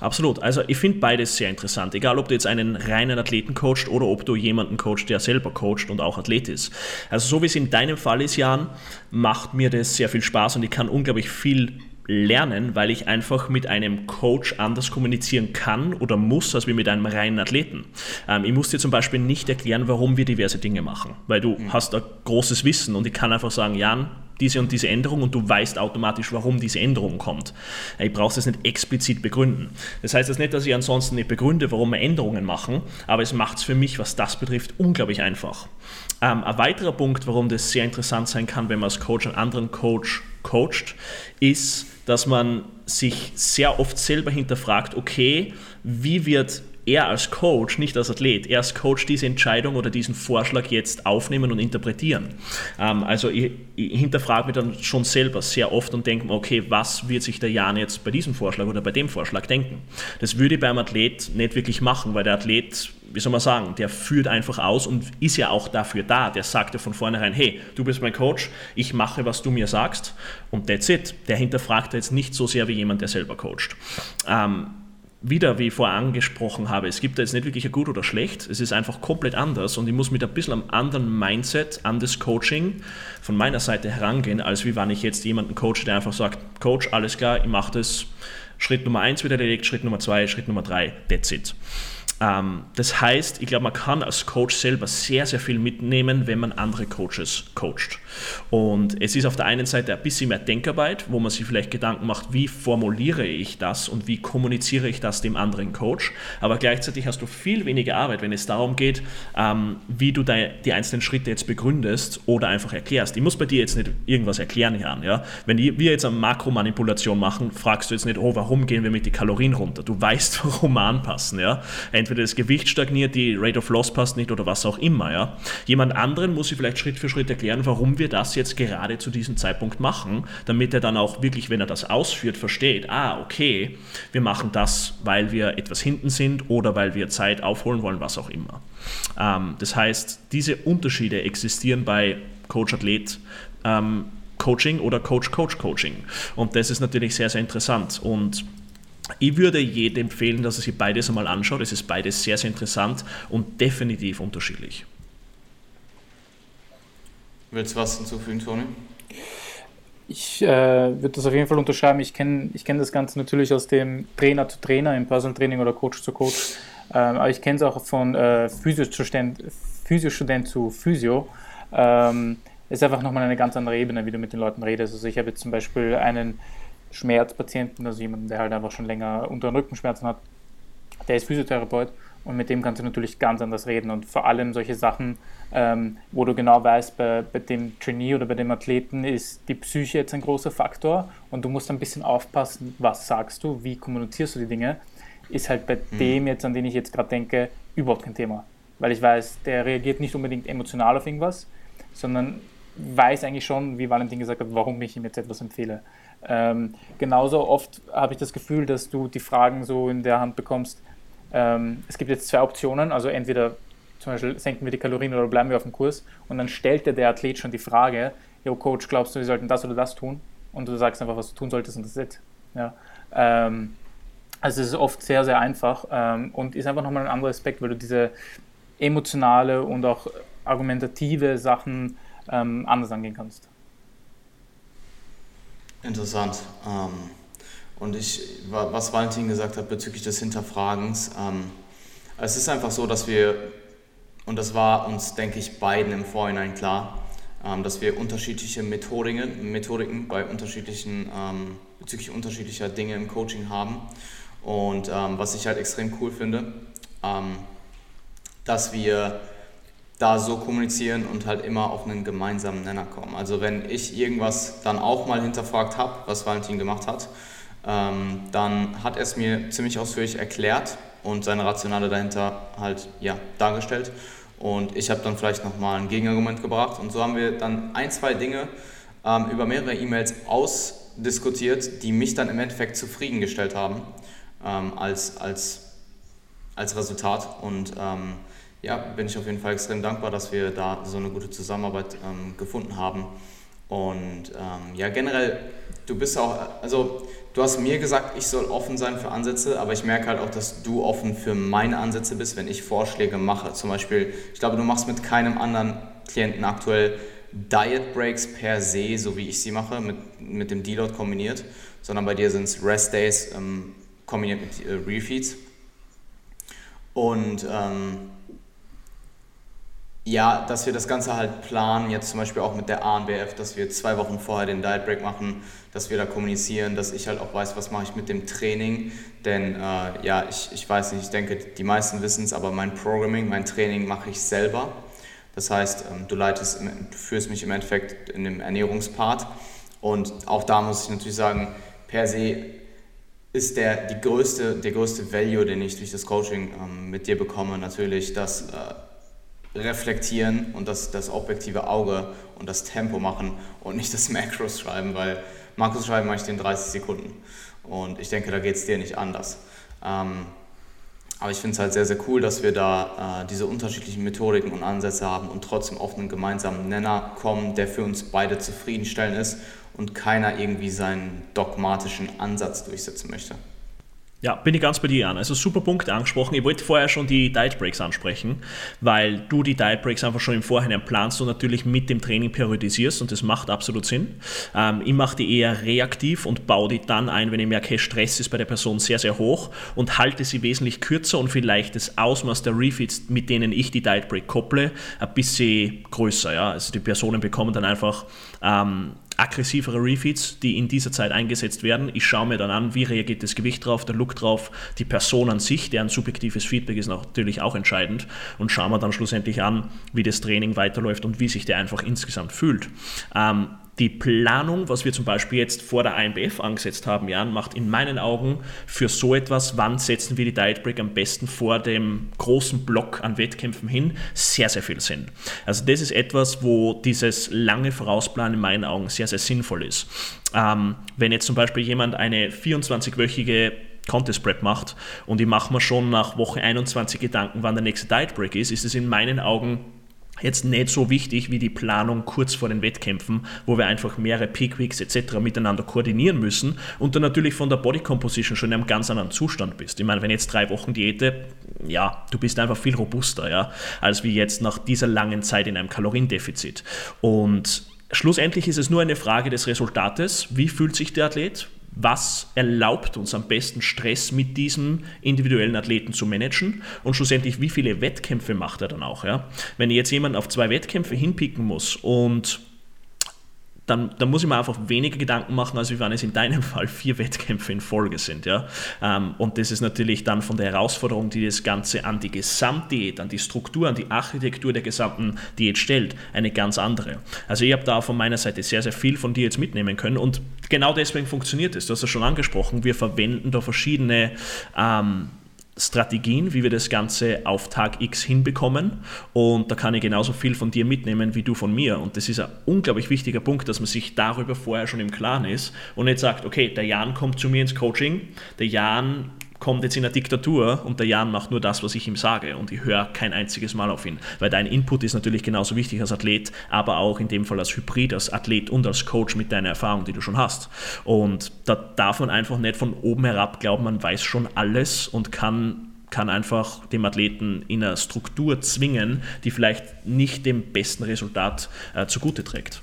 Absolut. Also ich finde beides sehr interessant. Egal, ob du jetzt einen reinen Athleten coachst oder ob du jemanden coachst, der selber coacht und auch Athlet ist. Also so wie es in deinem Fall ist, Jan, macht mir das sehr viel Spaß und ich kann unglaublich viel lernen, weil ich einfach mit einem Coach anders kommunizieren kann oder muss, als wie mit einem reinen Athleten. Ähm, ich muss dir zum Beispiel nicht erklären, warum wir diverse Dinge machen, weil du mhm. hast ein großes Wissen und ich kann einfach sagen, Jan, diese und diese Änderung und du weißt automatisch, warum diese Änderung kommt. Ich brauche das nicht explizit begründen. Das heißt das nicht, dass ich ansonsten nicht begründe, warum wir Änderungen machen, aber es macht es für mich, was das betrifft, unglaublich einfach. Ähm, ein weiterer Punkt, warum das sehr interessant sein kann, wenn man als Coach einen anderen Coach coacht, ist, dass man sich sehr oft selber hinterfragt, okay, wie wird er als Coach, nicht als Athlet, er als Coach diese Entscheidung oder diesen Vorschlag jetzt aufnehmen und interpretieren. Ähm, also ich, ich hinterfrage mich dann schon selber sehr oft und denke mir, okay, was wird sich der Jan jetzt bei diesem Vorschlag oder bei dem Vorschlag denken? Das würde ich beim Athlet nicht wirklich machen, weil der Athlet, wie soll man sagen, der führt einfach aus und ist ja auch dafür da. Der sagt ja von vornherein, hey, du bist mein Coach, ich mache, was du mir sagst und that's it. Der hinterfragt jetzt nicht so sehr wie jemand, der selber coacht. Ähm, wieder, wie ich vorher angesprochen habe, es gibt da jetzt nicht wirklich ein gut oder schlecht, es ist einfach komplett anders und ich muss mit ein bisschen einem anderen Mindset an das Coaching von meiner Seite herangehen, als wie wenn ich jetzt jemanden coache, der einfach sagt, Coach, alles klar, ich mache das, Schritt Nummer 1 wird erledigt, Schritt Nummer 2, Schritt Nummer 3, that's it. Ähm, das heißt, ich glaube, man kann als Coach selber sehr, sehr viel mitnehmen, wenn man andere Coaches coacht. Und es ist auf der einen Seite ein bisschen mehr Denkarbeit, wo man sich vielleicht Gedanken macht, wie formuliere ich das und wie kommuniziere ich das dem anderen Coach. Aber gleichzeitig hast du viel weniger Arbeit, wenn es darum geht, ähm, wie du die einzelnen Schritte jetzt begründest oder einfach erklärst. Ich muss bei dir jetzt nicht irgendwas erklären, Jan. Ja? Wenn wir jetzt eine Makromanipulation machen, fragst du jetzt nicht, oh, warum gehen wir mit den Kalorien runter? Du weißt, warum wir anpassen. Ja? Entweder das Gewicht stagniert, die Rate of Loss passt nicht oder was auch immer. Ja? Jemand anderen muss ich vielleicht Schritt für Schritt erklären, warum wir wir das jetzt gerade zu diesem Zeitpunkt machen, damit er dann auch wirklich, wenn er das ausführt, versteht, ah, okay, wir machen das, weil wir etwas hinten sind oder weil wir Zeit aufholen wollen, was auch immer. Ähm, das heißt, diese Unterschiede existieren bei Coach-Athlet. Ähm, Coaching oder Coach-Coach-Coaching. Und das ist natürlich sehr, sehr interessant. Und ich würde jedem empfehlen, dass er sich beides einmal anschaut. Es ist beides sehr, sehr interessant und definitiv unterschiedlich. Willst du was hinzufügen, Toni? Ich äh, würde das auf jeden Fall unterschreiben. Ich kenne ich kenn das Ganze natürlich aus dem Trainer zu Trainer, im Personal Training oder Coach zu Coach. Ähm, aber ich kenne es auch von äh, Physiostudent, Physiostudent zu Physio. Ähm, ist einfach nochmal eine ganz andere Ebene, wie du mit den Leuten redest. Also ich habe jetzt zum Beispiel einen Schmerzpatienten, also jemanden, der halt einfach schon länger unter- und Rückenschmerzen hat, der ist Physiotherapeut und mit dem kannst du natürlich ganz anders reden und vor allem solche Sachen, ähm, wo du genau weißt, bei, bei dem Trainee oder bei dem Athleten ist die Psyche jetzt ein großer Faktor und du musst ein bisschen aufpassen, was sagst du, wie kommunizierst du die Dinge, ist halt bei mhm. dem jetzt, an den ich jetzt gerade denke, überhaupt kein Thema. Weil ich weiß, der reagiert nicht unbedingt emotional auf irgendwas, sondern weiß eigentlich schon, wie Valentin gesagt hat, warum ich ihm jetzt etwas empfehle. Ähm, genauso oft habe ich das Gefühl, dass du die Fragen so in der Hand bekommst, ähm, es gibt jetzt zwei Optionen, also entweder zum Beispiel senken wir die Kalorien oder bleiben wir auf dem Kurs und dann stellt dir der Athlet schon die Frage, yo Coach, glaubst du, wir sollten das oder das tun? Und du sagst einfach, was du tun solltest und das ist it. Ja. Ähm, also es ist oft sehr, sehr einfach ähm, und ist einfach nochmal ein anderer Aspekt, weil du diese emotionale und auch argumentative Sachen ähm, anders angehen kannst. Interessant. Ähm, und ich, was Valentin gesagt hat bezüglich des Hinterfragens, ähm, es ist einfach so, dass wir, und das war uns, denke ich, beiden im Vorhinein klar, ähm, dass wir unterschiedliche Methodiken, Methodiken bei unterschiedlichen, ähm, bezüglich unterschiedlicher Dinge im Coaching haben. Und ähm, was ich halt extrem cool finde, dass wir da so kommunizieren und halt immer auf einen gemeinsamen Nenner kommen. Also wenn ich irgendwas dann auch mal hinterfragt habe, was Valentin gemacht hat, ähm, dann hat er es mir ziemlich ausführlich erklärt und seine Rationale dahinter halt ja, dargestellt. Und ich habe dann vielleicht nochmal ein Gegenargument gebracht. Und so haben wir dann ein, zwei Dinge ähm, über mehrere E-Mails ausdiskutiert, die mich dann im Endeffekt zufriedengestellt haben ähm, als, als, als Resultat. Und ähm, ja, bin ich auf jeden Fall extrem dankbar, dass wir da so eine gute Zusammenarbeit ähm, gefunden haben. Und ähm, ja, generell, du bist auch, also du hast mir gesagt, ich soll offen sein für Ansätze, aber ich merke halt auch, dass du offen für meine Ansätze bist, wenn ich Vorschläge mache. Zum Beispiel, ich glaube, du machst mit keinem anderen Klienten aktuell Diet Breaks per se, so wie ich sie mache, mit, mit dem Deload kombiniert, sondern bei dir sind es Rest Days ähm, kombiniert mit äh, Refeeds. Und ähm, ja, dass wir das Ganze halt planen, jetzt zum Beispiel auch mit der ANBF, dass wir zwei Wochen vorher den Diet Break machen, dass wir da kommunizieren, dass ich halt auch weiß, was mache ich mit dem Training. Denn äh, ja, ich, ich weiß nicht, ich denke, die meisten wissen es, aber mein Programming, mein Training mache ich selber. Das heißt, ähm, du leitest, du führst mich im Endeffekt in dem Ernährungspart. Und auch da muss ich natürlich sagen, per se ist der, die größte, der größte Value, den ich durch das Coaching ähm, mit dir bekomme, natürlich, dass äh, reflektieren und das, das objektive Auge und das Tempo machen und nicht das Macros schreiben, weil Makros schreiben mache ich in 30 Sekunden. Und ich denke, da geht es dir nicht anders. Ähm, aber ich finde es halt sehr, sehr cool, dass wir da äh, diese unterschiedlichen Methodiken und Ansätze haben und trotzdem auf einen gemeinsamen Nenner kommen, der für uns beide zufriedenstellend ist und keiner irgendwie seinen dogmatischen Ansatz durchsetzen möchte. Ja, bin ich ganz bei dir an. Also super Punkte angesprochen. Ich wollte vorher schon die Diet Breaks ansprechen, weil du die Diet Breaks einfach schon im Vorhinein planst und natürlich mit dem Training periodisierst und das macht absolut Sinn. Ähm, ich mache die eher reaktiv und baue die dann ein, wenn ich merke, Stress ist bei der Person sehr, sehr hoch und halte sie wesentlich kürzer und vielleicht das Ausmaß der Refeeds, mit denen ich die Diet Break kopple, ein bisschen größer. Ja? Also die Personen bekommen dann einfach ähm, aggressivere Refeeds, die in dieser Zeit eingesetzt werden. Ich schaue mir dann an, wie reagiert das Gewicht drauf, der Look drauf, die Person an sich, deren subjektives Feedback ist natürlich auch entscheidend und schauen wir dann schlussendlich an, wie das Training weiterläuft und wie sich der einfach insgesamt fühlt. Ähm, die Planung, was wir zum Beispiel jetzt vor der IMBF angesetzt haben, Jan, macht in meinen Augen für so etwas, wann setzen wir die Diet Break am besten vor dem großen Block an Wettkämpfen hin, sehr, sehr viel Sinn. Also das ist etwas, wo dieses lange Vorausplanen in meinen Augen sehr, sehr sinnvoll ist. Ähm, wenn jetzt zum Beispiel jemand eine 24-wöchige Contest Prep macht und ich mache mir schon nach Woche 21 Gedanken, wann der nächste Diet Break ist, ist es in meinen Augen jetzt nicht so wichtig wie die Planung kurz vor den Wettkämpfen, wo wir einfach mehrere Peak Weeks etc. miteinander koordinieren müssen und dann natürlich von der Body Composition schon in einem ganz anderen Zustand bist. Ich meine, wenn jetzt drei Wochen Diäte, ja, du bist einfach viel robuster, ja, als wie jetzt nach dieser langen Zeit in einem Kaloriendefizit. Und schlussendlich ist es nur eine Frage des Resultates. Wie fühlt sich der Athlet? Was erlaubt uns am besten Stress mit diesem individuellen Athleten zu managen und schlussendlich, wie viele Wettkämpfe macht er dann auch. Ja? Wenn jetzt jemanden auf zwei Wettkämpfe hinpicken muss und dann, dann muss ich mir einfach weniger Gedanken machen, als wenn es in deinem Fall vier Wettkämpfe in Folge sind. Ja? Ähm, und das ist natürlich dann von der Herausforderung, die das Ganze an die Gesamtdiät, an die Struktur, an die Architektur der gesamten Diät stellt, eine ganz andere. Also ich habe da von meiner Seite sehr, sehr viel von dir jetzt mitnehmen können und genau deswegen funktioniert es. Du hast es schon angesprochen, wir verwenden da verschiedene ähm, Strategien, wie wir das Ganze auf Tag X hinbekommen. Und da kann ich genauso viel von dir mitnehmen wie du von mir. Und das ist ein unglaublich wichtiger Punkt, dass man sich darüber vorher schon im Klaren ist und nicht sagt, okay, der Jan kommt zu mir ins Coaching, der Jan kommt jetzt in eine Diktatur und der Jan macht nur das, was ich ihm sage und ich höre kein einziges Mal auf ihn. Weil dein Input ist natürlich genauso wichtig als Athlet, aber auch in dem Fall als Hybrid, als Athlet und als Coach mit deiner Erfahrung, die du schon hast. Und da darf man einfach nicht von oben herab glauben, man weiß schon alles und kann kann einfach dem Athleten in eine Struktur zwingen, die vielleicht nicht dem besten Resultat äh, zugute trägt.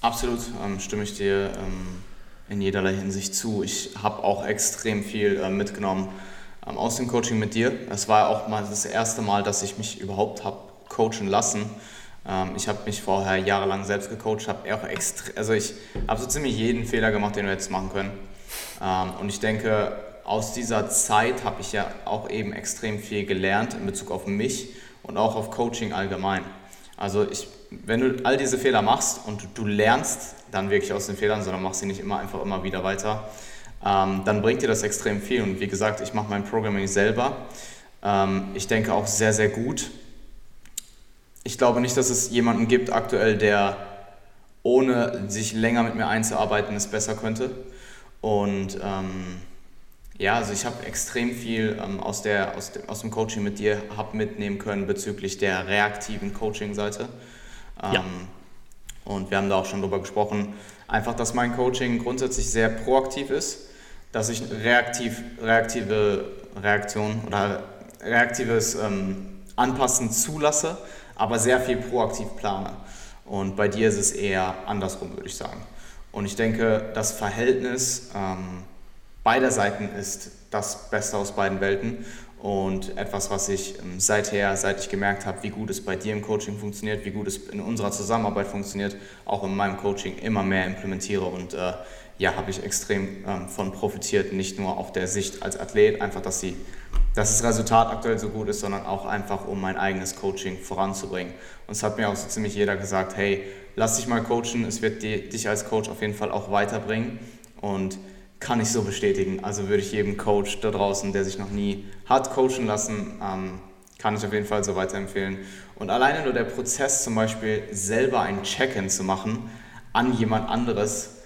Absolut, ähm, stimme ich dir ähm, in jederlei Hinsicht zu. Ich habe auch extrem viel äh, mitgenommen ähm, aus dem Coaching mit dir. Es war auch mal das erste Mal, dass ich mich überhaupt habe coachen lassen. Ähm, ich habe mich vorher jahrelang selbst gecoacht, habe auch extra, also ich habe so ziemlich jeden Fehler gemacht, den wir jetzt machen können. Ähm, und ich denke, aus dieser Zeit habe ich ja auch eben extrem viel gelernt in Bezug auf mich und auch auf Coaching allgemein. Also ich, wenn du all diese Fehler machst und du lernst dann wirklich aus den Fehlern, sondern mach sie nicht immer einfach immer wieder weiter, ähm, dann bringt dir das extrem viel. Und wie gesagt, ich mache mein Programming selber. Ähm, ich denke auch sehr, sehr gut. Ich glaube nicht, dass es jemanden gibt aktuell, der ohne sich länger mit mir einzuarbeiten es besser könnte. Und ähm, ja, also ich habe extrem viel ähm, aus, der, aus, de, aus dem Coaching mit dir hab mitnehmen können bezüglich der reaktiven Coaching-Seite. ja. Und wir haben da auch schon drüber gesprochen, einfach, dass mein Coaching grundsätzlich sehr proaktiv ist, dass ich reaktiv, reaktive Reaktion oder reaktives ähm, Anpassen zulasse, aber sehr viel proaktiv plane. Und bei dir ist es eher andersrum, würde ich sagen. Und ich denke, das Verhältnis ähm, beider Seiten ist das Beste aus beiden Welten und etwas, was ich ähm, seither, seit ich gemerkt habe, wie gut es bei dir im Coaching funktioniert, wie gut es in unserer Zusammenarbeit funktioniert, auch in meinem Coaching immer mehr implementiere und äh, ja, habe ich extrem ähm, von profitiert, nicht nur auf der Sicht als Athlet, einfach, dass, sie, dass das Resultat aktuell so gut ist, sondern auch einfach, um mein eigenes Coaching voranzubringen. Und es hat mir auch so ziemlich jeder gesagt, hey, lass dich mal coachen, es wird die, dich als Coach auf jeden Fall auch weiterbringen und kann ich so bestätigen. Also würde ich jedem Coach da draußen, der sich noch nie hat coachen lassen, ähm, kann ich auf jeden Fall so weiterempfehlen. Und alleine nur der Prozess zum Beispiel selber ein Check-in zu machen an jemand anderes,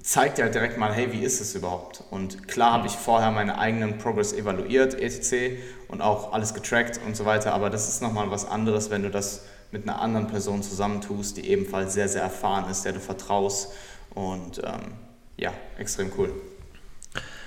zeigt ja direkt mal, hey, wie ist es überhaupt? Und klar habe ich vorher meine eigenen Progress evaluiert, etc. und auch alles getrackt und so weiter, aber das ist nochmal was anderes, wenn du das mit einer anderen Person zusammentust, die ebenfalls sehr, sehr erfahren ist, der du vertraust und ähm, ja, extrem cool.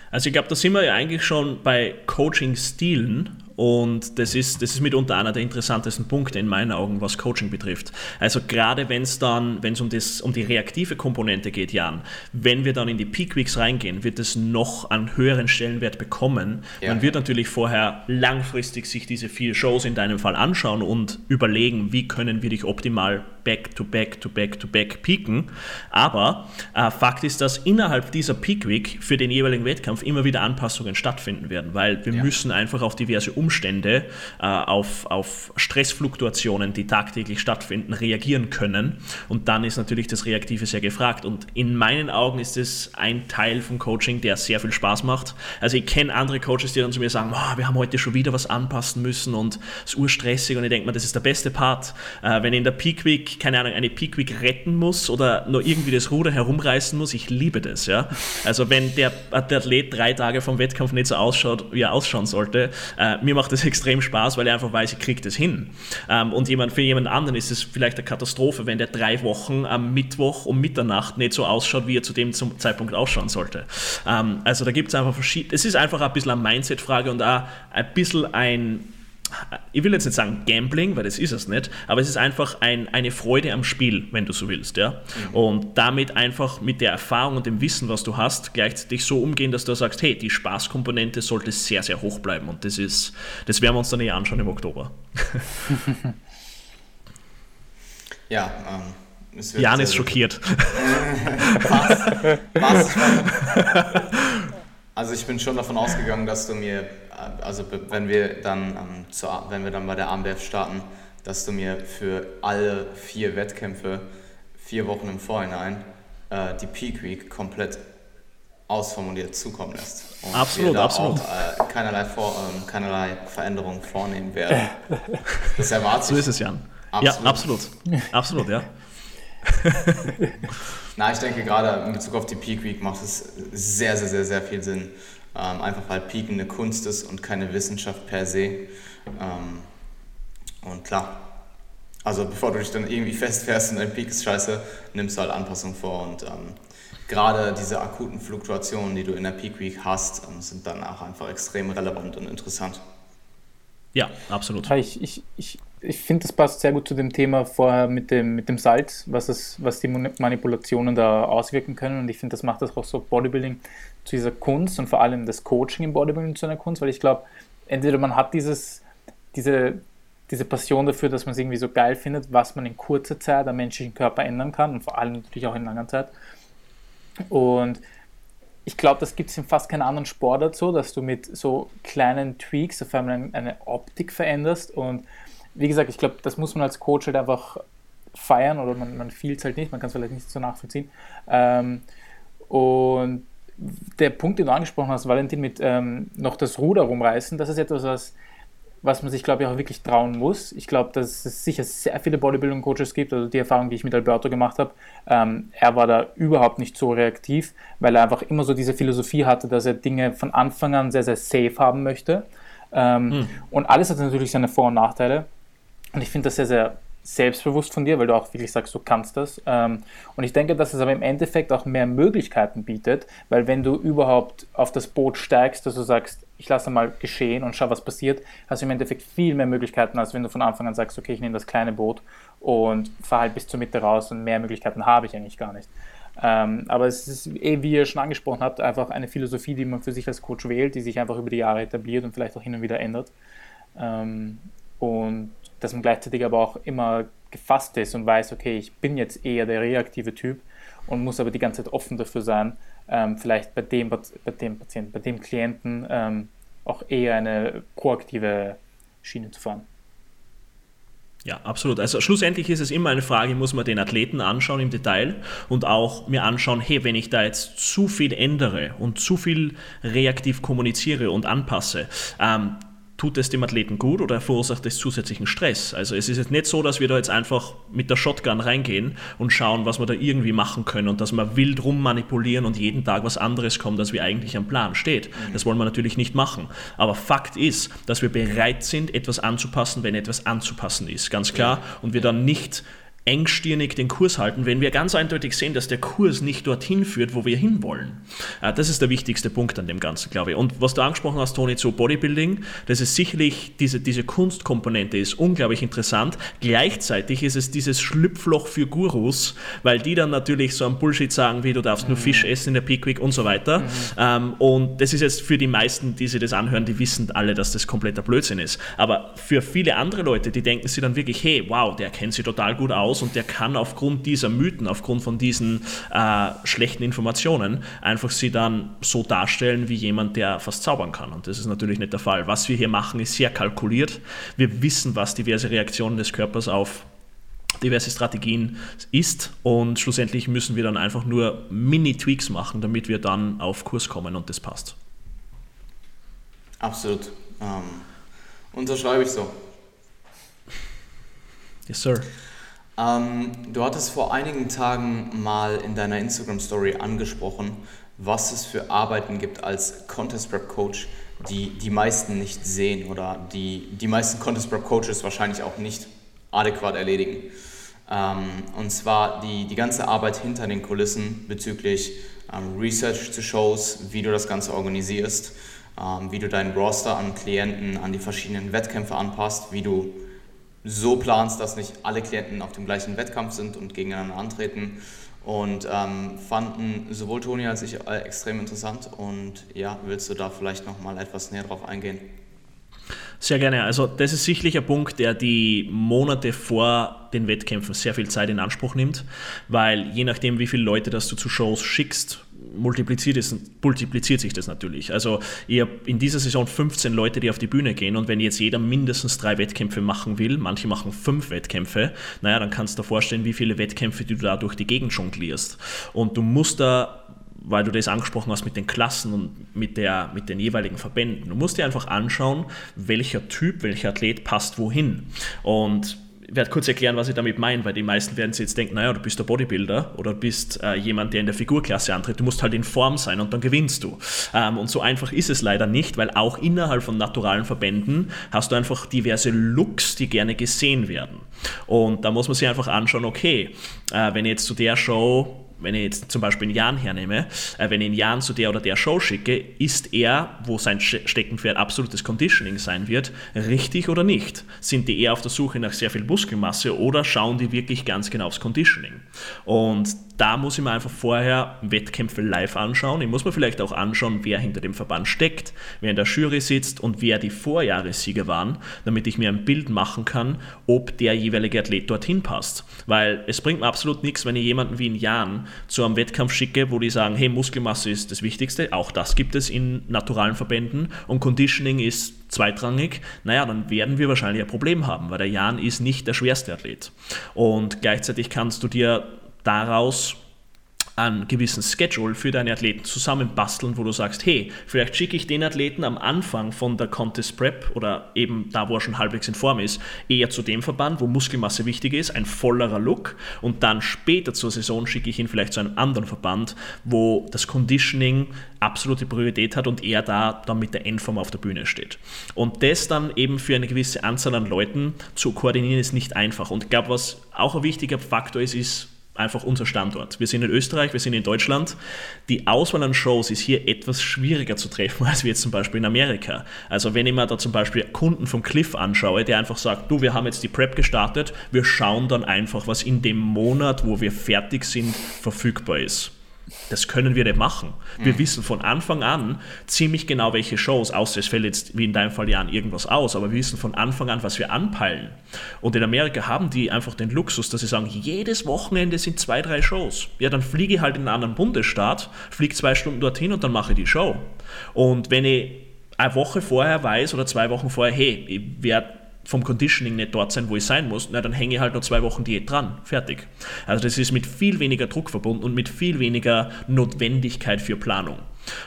Also ich glaube, da sind wir ja eigentlich schon bei Coaching-Stilen und das ist, das ist mitunter einer der interessantesten Punkte in meinen Augen, was Coaching betrifft. Also gerade wenn es dann, wenn es um, um die reaktive Komponente geht, Jan, wenn wir dann in die Peak Weeks reingehen, wird es noch einen höheren Stellenwert bekommen. Ja. Man wird natürlich vorher langfristig sich diese vier Shows in deinem Fall anschauen und überlegen, wie können wir dich optimal back to back to back to back peaken. Aber äh, Fakt ist, dass innerhalb dieser Peak Week für den jeweiligen Wettkampf immer wieder Anpassungen stattfinden werden, weil wir ja. müssen einfach auf diverse Umstände äh, auf, auf Stressfluktuationen, die tagtäglich stattfinden, reagieren können. Und dann ist natürlich das Reaktive sehr gefragt. Und in meinen Augen ist es ein Teil vom Coaching, der sehr viel Spaß macht. Also ich kenne andere Coaches, die dann zu mir sagen, oh, wir haben heute schon wieder was anpassen müssen und es ist urstressig. Und ich denke mir, das ist der beste Part. Äh, wenn in der Peak Week, keine Ahnung, eine Peak retten muss oder nur irgendwie das Ruder herumreißen muss, ich liebe das. Ja? Also wenn der, der Athlet drei Tage vom Wettkampf nicht so ausschaut, wie er ausschauen sollte, äh, mir macht das extrem Spaß, weil er einfach weiß, ich kriege das hin. Ähm, und jemand, für jemand anderen ist es vielleicht eine Katastrophe, wenn der drei Wochen am Mittwoch um Mitternacht nicht so ausschaut, wie er zu dem Zeitpunkt ausschauen sollte. Ähm, also da gibt es einfach verschiedene, es ist einfach ein bisschen eine Mindset-Frage und auch ein bisschen ein ich will jetzt nicht sagen Gambling, weil das ist es nicht, aber es ist einfach ein, eine Freude am Spiel, wenn du so willst. Ja? Mhm. Und damit einfach mit der Erfahrung und dem Wissen, was du hast, gleichzeitig so umgehen, dass du sagst, hey, die Spaßkomponente sollte sehr, sehr hoch bleiben. Und das ist, das werden wir uns dann eh anschauen im Oktober. ja, ähm, Jan ist schockiert. was? was? Also ich bin schon davon ausgegangen, dass du mir also wenn wir dann, ähm, zu, wenn wir dann bei der AMBF starten, dass du mir für alle vier Wettkämpfe vier Wochen im Vorhinein äh, die Peak Week komplett ausformuliert zukommen lässt. Und absolut, wir absolut. Auch, äh, keinerlei, Vor, äh, keinerlei Veränderungen vornehmen werden. Das erwartet So ist es, Jan. Absolut. Ja, absolut. Absolut, ja. Na, ich denke gerade in Bezug auf die Peak Week macht es sehr, sehr, sehr, sehr viel Sinn, ähm, einfach weil Piken eine Kunst ist und keine Wissenschaft per se. Ähm, und klar, also bevor du dich dann irgendwie festfährst und dein Peak ist scheiße, nimmst du halt Anpassungen vor und ähm, gerade diese akuten Fluktuationen, die du in der Peak Week hast, ähm, sind danach einfach extrem relevant und interessant. Ja, absolut. Ich, ich, ich, ich finde, das passt sehr gut zu dem Thema vorher mit dem, mit dem Salz, was, es, was die Manipulationen da auswirken können. Und ich finde, das macht das auch so Bodybuilding zu dieser Kunst und vor allem das Coaching im Bodybuilding zu einer Kunst, weil ich glaube, entweder man hat dieses, diese, diese Passion dafür, dass man es irgendwie so geil findet, was man in kurzer Zeit am menschlichen Körper ändern kann und vor allem natürlich auch in langer Zeit. Und ich glaube, das gibt es in fast keinem anderen Sport dazu, dass du mit so kleinen Tweaks auf einmal eine Optik veränderst. Und wie gesagt, ich glaube, das muss man als Coach halt einfach feiern oder man, man fühlt es halt nicht, man kann es vielleicht nicht so nachvollziehen. Ähm, und der Punkt, den du angesprochen hast, Valentin, mit ähm, noch das Ruder rumreißen, das ist etwas, was, was man sich, glaube ich, auch wirklich trauen muss. Ich glaube, dass es sicher sehr viele Bodybuilding-Coaches gibt, also die Erfahrung, die ich mit Alberto gemacht habe, ähm, er war da überhaupt nicht so reaktiv, weil er einfach immer so diese Philosophie hatte, dass er Dinge von Anfang an sehr, sehr safe haben möchte. Ähm, hm. Und alles hat natürlich seine Vor- und Nachteile. Und ich finde das sehr, sehr selbstbewusst von dir, weil du auch wirklich sagst, du kannst das. Ähm, und ich denke, dass es aber im Endeffekt auch mehr Möglichkeiten bietet, weil wenn du überhaupt auf das Boot steigst, dass du sagst, ich lasse mal geschehen und schau, was passiert, hast du im Endeffekt viel mehr Möglichkeiten, als wenn du von Anfang an sagst, okay, ich nehme das kleine Boot und fahre halt bis zur Mitte raus und mehr Möglichkeiten habe ich eigentlich gar nicht. Ähm, aber es ist, eh, wie ihr schon angesprochen habt, einfach eine Philosophie, die man für sich als Coach wählt, die sich einfach über die Jahre etabliert und vielleicht auch hin und wieder ändert. Ähm, und dass man gleichzeitig aber auch immer gefasst ist und weiß, okay, ich bin jetzt eher der reaktive Typ und muss aber die ganze Zeit offen dafür sein, ähm, vielleicht bei dem, bei dem Patienten, bei dem Klienten ähm, auch eher eine proaktive Schiene zu fahren. Ja, absolut. Also schlussendlich ist es immer eine Frage, muss man den Athleten anschauen im Detail und auch mir anschauen, hey, wenn ich da jetzt zu viel ändere und zu viel reaktiv kommuniziere und anpasse, ähm, tut es dem Athleten gut oder verursacht es zusätzlichen Stress? Also es ist jetzt nicht so, dass wir da jetzt einfach mit der Shotgun reingehen und schauen, was wir da irgendwie machen können und dass wir wild rum manipulieren und jeden Tag was anderes kommt, als wie eigentlich am Plan steht. Mhm. Das wollen wir natürlich nicht machen. Aber Fakt ist, dass wir bereit sind, etwas anzupassen, wenn etwas anzupassen ist. Ganz klar. Und wir dann nicht engstirnig den Kurs halten, wenn wir ganz eindeutig sehen, dass der Kurs nicht dorthin führt, wo wir hinwollen. Äh, das ist der wichtigste Punkt an dem Ganzen, glaube ich. Und was du angesprochen hast, Toni, zu Bodybuilding, das ist sicherlich, diese, diese Kunstkomponente ist unglaublich interessant. Gleichzeitig ist es dieses Schlüpfloch für Gurus, weil die dann natürlich so ein Bullshit sagen, wie du darfst nur Fisch essen in der Pickwick und so weiter. Mhm. Ähm, und das ist jetzt für die meisten, die sich das anhören, die wissen alle, dass das kompletter Blödsinn ist. Aber für viele andere Leute, die denken sich dann wirklich, hey, wow, der kennt sich total gut aus, aus und der kann aufgrund dieser Mythen, aufgrund von diesen äh, schlechten Informationen einfach sie dann so darstellen wie jemand, der fast zaubern kann. Und das ist natürlich nicht der Fall. Was wir hier machen, ist sehr kalkuliert. Wir wissen, was diverse Reaktionen des Körpers auf diverse Strategien ist und schlussendlich müssen wir dann einfach nur Mini-Tweaks machen, damit wir dann auf Kurs kommen und das passt. Absolut. Ähm, unterschreibe ich so. Yes, sir. Ähm, du hattest vor einigen Tagen mal in deiner Instagram-Story angesprochen, was es für Arbeiten gibt als Contest Prep Coach, die die meisten nicht sehen oder die die meisten Contest Prep Coaches wahrscheinlich auch nicht adäquat erledigen. Ähm, und zwar die, die ganze Arbeit hinter den Kulissen bezüglich ähm, Research zu Shows, wie du das Ganze organisierst, ähm, wie du deinen Roster an Klienten an die verschiedenen Wettkämpfe anpasst, wie du so planst, dass nicht alle Klienten auf dem gleichen Wettkampf sind und gegeneinander antreten. Und ähm, fanden sowohl Toni als ich äh, extrem interessant. Und ja, willst du da vielleicht nochmal etwas näher drauf eingehen? Sehr gerne. Also das ist sicherlich ein Punkt, der die Monate vor den Wettkämpfen sehr viel Zeit in Anspruch nimmt, weil je nachdem, wie viele Leute das du zu Shows schickst, multipliziert, es, multipliziert sich das natürlich. Also ich habe in dieser Saison 15 Leute, die auf die Bühne gehen und wenn jetzt jeder mindestens drei Wettkämpfe machen will, manche machen fünf Wettkämpfe, naja, dann kannst du dir vorstellen, wie viele Wettkämpfe du da durch die Gegend jonglierst. Und du musst da weil du das angesprochen hast mit den Klassen und mit, der, mit den jeweiligen Verbänden. Du musst dir einfach anschauen, welcher Typ, welcher Athlet passt wohin. Und werde kurz erklären, was ich damit meine, weil die meisten werden sich jetzt denken, naja, du bist der Bodybuilder oder du bist äh, jemand, der in der Figurklasse antritt. Du musst halt in Form sein und dann gewinnst du. Ähm, und so einfach ist es leider nicht, weil auch innerhalb von naturalen Verbänden hast du einfach diverse Looks, die gerne gesehen werden. Und da muss man sich einfach anschauen, okay, äh, wenn ich jetzt zu der Show wenn ich jetzt zum Beispiel einen Jan hernehme, äh, wenn ich einen Jan zu der oder der Show schicke, ist er, wo sein Steckenpferd absolutes Conditioning sein wird, richtig oder nicht? Sind die eher auf der Suche nach sehr viel Muskelmasse oder schauen die wirklich ganz genau aufs Conditioning? Und da muss ich mir einfach vorher Wettkämpfe live anschauen. Ich muss mir vielleicht auch anschauen, wer hinter dem Verband steckt, wer in der Jury sitzt und wer die Vorjahressieger waren, damit ich mir ein Bild machen kann, ob der jeweilige Athlet dorthin passt. Weil es bringt mir absolut nichts, wenn ich jemanden wie in Jan zu einem Wettkampf schicke, wo die sagen, hey, Muskelmasse ist das Wichtigste. Auch das gibt es in naturalen Verbänden und Conditioning ist zweitrangig, naja, dann werden wir wahrscheinlich ein Problem haben, weil der Jan ist nicht der schwerste Athlet. Und gleichzeitig kannst du dir daraus einen gewissen Schedule für deine Athleten zusammenbasteln, wo du sagst, hey, vielleicht schicke ich den Athleten am Anfang von der Contest Prep oder eben da, wo er schon halbwegs in Form ist, eher zu dem Verband, wo Muskelmasse wichtig ist, ein vollerer Look und dann später zur Saison schicke ich ihn vielleicht zu einem anderen Verband, wo das Conditioning absolute Priorität hat und er da dann mit der Endform auf der Bühne steht. Und das dann eben für eine gewisse Anzahl an Leuten zu koordinieren ist nicht einfach. Und ich glaube, was auch ein wichtiger Faktor ist, ist, einfach unser Standort. Wir sind in Österreich, wir sind in Deutschland. Die Auswahl an Shows ist hier etwas schwieriger zu treffen als wir jetzt zum Beispiel in Amerika. Also wenn ich mir da zum Beispiel Kunden vom Cliff anschaue, der einfach sagt, du, wir haben jetzt die Prep gestartet, wir schauen dann einfach, was in dem Monat, wo wir fertig sind, verfügbar ist. Das können wir nicht machen. Wir mhm. wissen von Anfang an ziemlich genau, welche Shows, außer es fällt jetzt wie in deinem Fall ja an irgendwas aus, aber wir wissen von Anfang an, was wir anpeilen. Und in Amerika haben die einfach den Luxus, dass sie sagen, jedes Wochenende sind zwei, drei Shows. Ja, dann fliege ich halt in einen anderen Bundesstaat, fliege zwei Stunden dorthin und dann mache ich die Show. Und wenn ich eine Woche vorher weiß oder zwei Wochen vorher, hey, ich werde vom Conditioning nicht dort sein, wo ich sein muss, na, dann hänge ich halt noch zwei Wochen Diät dran. Fertig. Also das ist mit viel weniger Druck verbunden und mit viel weniger Notwendigkeit für Planung.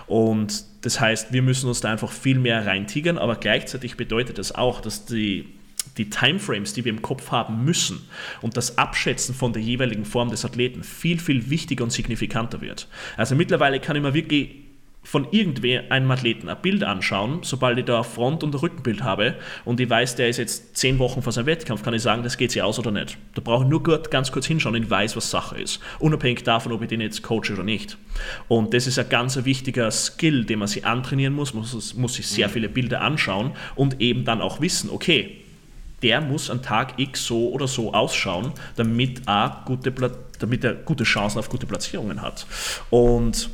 Und das heißt, wir müssen uns da einfach viel mehr reintigern, aber gleichzeitig bedeutet das auch, dass die die Timeframes, die wir im Kopf haben müssen und das Abschätzen von der jeweiligen Form des Athleten viel, viel wichtiger und signifikanter wird. Also mittlerweile kann ich mir wirklich von irgendwer einem Athleten ein Bild anschauen, sobald ich da Front- und Rückenbild habe und ich weiß, der ist jetzt zehn Wochen vor seinem Wettkampf, kann ich sagen, das geht sich aus oder nicht. Da brauche ich nur gut, ganz kurz hinschauen ich weiß, was Sache ist. Unabhängig davon, ob ich den jetzt coache oder nicht. Und das ist ein ganz wichtiger Skill, den man sich antrainieren muss. Man muss, muss sich sehr viele Bilder anschauen und eben dann auch wissen, okay, der muss an Tag X so oder so ausschauen, damit er gute, damit er gute Chancen auf gute Platzierungen hat. Und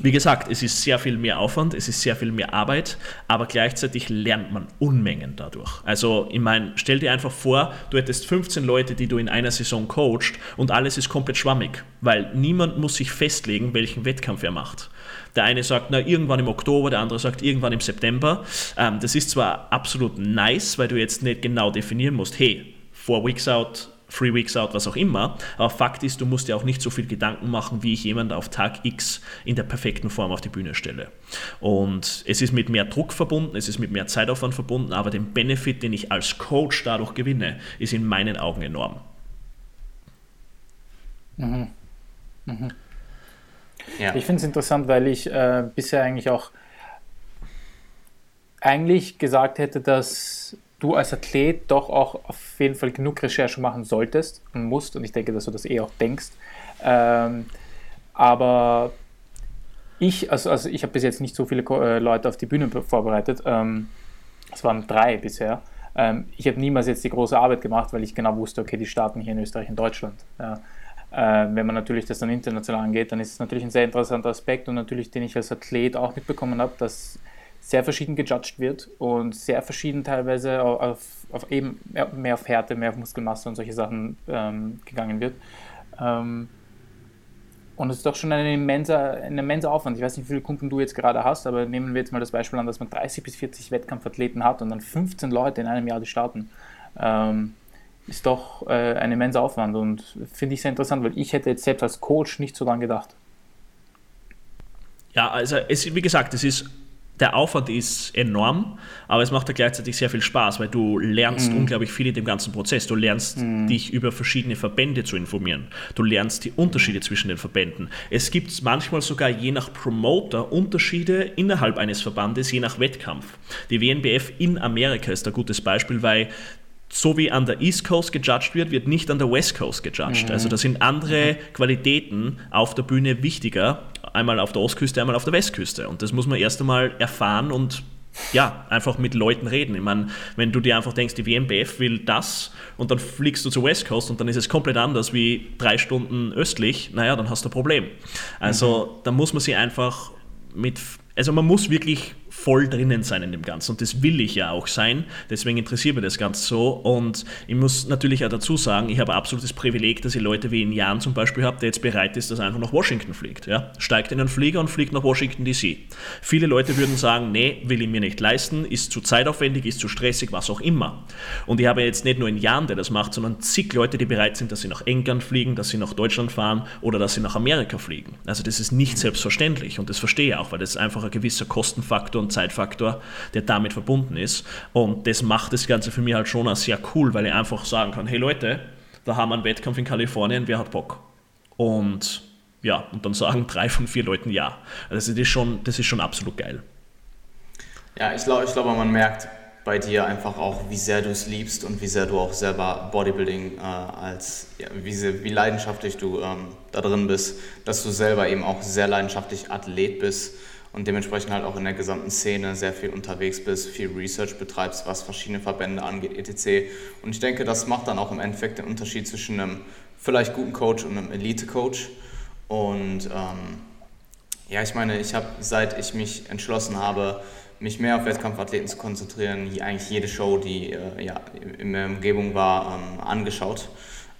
wie gesagt, es ist sehr viel mehr Aufwand, es ist sehr viel mehr Arbeit, aber gleichzeitig lernt man Unmengen dadurch. Also, ich meine, stell dir einfach vor, du hättest 15 Leute, die du in einer Saison coachst und alles ist komplett schwammig, weil niemand muss sich festlegen, welchen Wettkampf er macht. Der eine sagt, na, irgendwann im Oktober, der andere sagt, irgendwann im September. Ähm, das ist zwar absolut nice, weil du jetzt nicht genau definieren musst, hey, four weeks out, Three Weeks Out, was auch immer. Aber Fakt ist, du musst dir auch nicht so viel Gedanken machen, wie ich jemanden auf Tag X in der perfekten Form auf die Bühne stelle. Und es ist mit mehr Druck verbunden, es ist mit mehr Zeitaufwand verbunden, aber den Benefit, den ich als Coach dadurch gewinne, ist in meinen Augen enorm. Mhm. Mhm. Ja. Ich finde es interessant, weil ich äh, bisher eigentlich auch eigentlich gesagt hätte, dass du als Athlet doch auch auf jeden Fall genug Recherche machen solltest und musst. Und ich denke, dass du das eh auch denkst. Ähm, aber ich, also, also ich habe bis jetzt nicht so viele äh, Leute auf die Bühne vorbereitet. Ähm, es waren drei bisher. Ähm, ich habe niemals jetzt die große Arbeit gemacht, weil ich genau wusste, okay, die starten hier in Österreich und Deutschland. Ja. Äh, wenn man natürlich das dann international angeht, dann ist es natürlich ein sehr interessanter Aspekt und natürlich, den ich als Athlet auch mitbekommen habe, dass sehr verschieden gejudged wird und sehr verschieden teilweise auf, auf eben mehr auf Härte, mehr auf Muskelmasse und solche Sachen ähm, gegangen wird. Ähm, und es ist doch schon ein immenser, ein immenser Aufwand. Ich weiß nicht, wie viele Kunden du jetzt gerade hast, aber nehmen wir jetzt mal das Beispiel an, dass man 30 bis 40 Wettkampfathleten hat und dann 15 Leute in einem Jahr, die starten. Ähm, ist doch äh, ein immenser Aufwand und finde ich sehr interessant, weil ich hätte jetzt selbst als Coach nicht so lange gedacht. Ja, also es, wie gesagt, es ist der Aufwand ist enorm, aber es macht ja gleichzeitig sehr viel Spaß, weil du lernst mhm. unglaublich viel in dem ganzen Prozess. Du lernst mhm. dich über verschiedene Verbände zu informieren. Du lernst die Unterschiede zwischen den Verbänden. Es gibt manchmal sogar je nach Promoter Unterschiede innerhalb eines Verbandes, je nach Wettkampf. Die WNBF in Amerika ist ein gutes Beispiel, weil so wie an der East Coast gejudged wird, wird nicht an der West Coast gejudged. Mhm. Also da sind andere Qualitäten auf der Bühne wichtiger einmal auf der Ostküste, einmal auf der Westküste. Und das muss man erst einmal erfahren und ja, einfach mit Leuten reden. Ich meine, wenn du dir einfach denkst, die WMBF will das und dann fliegst du zur West Coast und dann ist es komplett anders wie drei Stunden östlich, naja, dann hast du ein Problem. Also mhm. da muss man sich einfach mit, also man muss wirklich voll drinnen sein in dem Ganzen. Und das will ich ja auch sein. Deswegen interessiert mich das Ganze so. Und ich muss natürlich auch dazu sagen, ich habe absolutes Privileg, dass ich Leute wie in Jan zum Beispiel habe, der jetzt bereit ist, dass er einfach nach Washington fliegt. Ja? Steigt in einen Flieger und fliegt nach Washington DC. Viele Leute würden sagen, nee, will ich mir nicht leisten, ist zu zeitaufwendig, ist zu stressig, was auch immer. Und ich habe jetzt nicht nur in Jan, der das macht, sondern zig Leute, die bereit sind, dass sie nach England fliegen, dass sie nach Deutschland fahren oder dass sie nach Amerika fliegen. Also das ist nicht selbstverständlich und das verstehe ich auch, weil das ist einfach ein gewisser Kostenfaktor und Zeitfaktor, der damit verbunden ist. Und das macht das Ganze für mich halt schon sehr cool, weil ich einfach sagen kann, hey Leute, da haben wir einen Wettkampf in Kalifornien, wer hat Bock? Und ja, und dann sagen drei von vier Leuten ja. Also das ist schon, das ist schon absolut geil. Ja, ich glaube, ich glaub, man merkt bei dir einfach auch, wie sehr du es liebst und wie sehr du auch selber Bodybuilding äh, als, ja, wie, wie leidenschaftlich du ähm, da drin bist, dass du selber eben auch sehr leidenschaftlich Athlet bist und dementsprechend halt auch in der gesamten Szene sehr viel unterwegs bist, viel Research betreibst, was verschiedene Verbände angeht, etc. Und ich denke, das macht dann auch im Endeffekt den Unterschied zwischen einem vielleicht guten Coach und einem Elite-Coach. Und ähm, ja, ich meine, ich habe, seit ich mich entschlossen habe, mich mehr auf Wettkampfathleten zu konzentrieren, eigentlich jede Show, die äh, ja, in der Umgebung war, ähm, angeschaut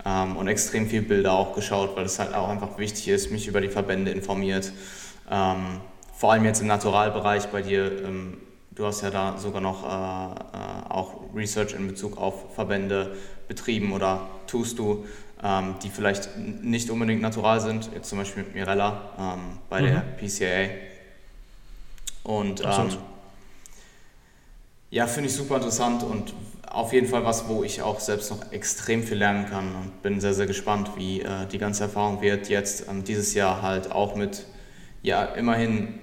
ähm, und extrem viele Bilder auch geschaut, weil es halt auch einfach wichtig ist, mich über die Verbände informiert. Ähm, vor allem jetzt im Naturalbereich bei dir, ähm, du hast ja da sogar noch äh, äh, auch Research in Bezug auf Verbände betrieben oder tust du, ähm, die vielleicht nicht unbedingt natural sind, jetzt zum Beispiel mit Mirella ähm, bei mhm. der PCA. Und ähm, ja, finde ich super interessant und auf jeden Fall was, wo ich auch selbst noch extrem viel lernen kann und bin sehr, sehr gespannt, wie äh, die ganze Erfahrung wird jetzt ähm, dieses Jahr halt auch mit ja immerhin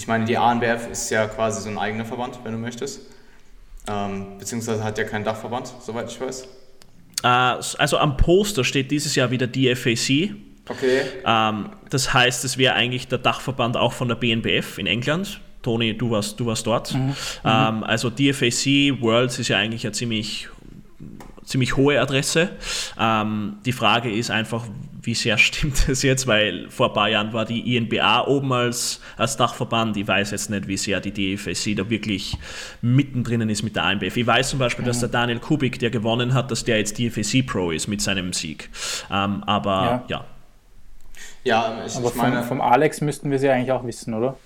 Ich meine, die ANBF ist ja quasi so ein eigener Verband, wenn du möchtest. Ähm, beziehungsweise hat ja keinen Dachverband, soweit ich weiß. Äh, also am Poster steht dieses Jahr wieder DFAC. Okay. Ähm, das heißt, es wäre eigentlich der Dachverband auch von der BNBF in England. Toni, du warst, du warst dort. Mhm. Ähm, also DFAC Worlds ist ja eigentlich eine ziemlich, ziemlich hohe Adresse. Ähm, die Frage ist einfach, wie sehr stimmt das jetzt, weil vor ein paar Jahren war die INBA oben als, als Dachverband. Ich weiß jetzt nicht, wie sehr die DFSC da wirklich mittendrin ist mit der ANBF. Ich weiß zum Beispiel, dass der Daniel Kubik, der gewonnen hat, dass der jetzt DFSC Pro ist mit seinem Sieg. Ähm, aber ja. Ja, ja ich, aber ich meine. Vom, vom Alex müssten wir sie eigentlich auch wissen, oder?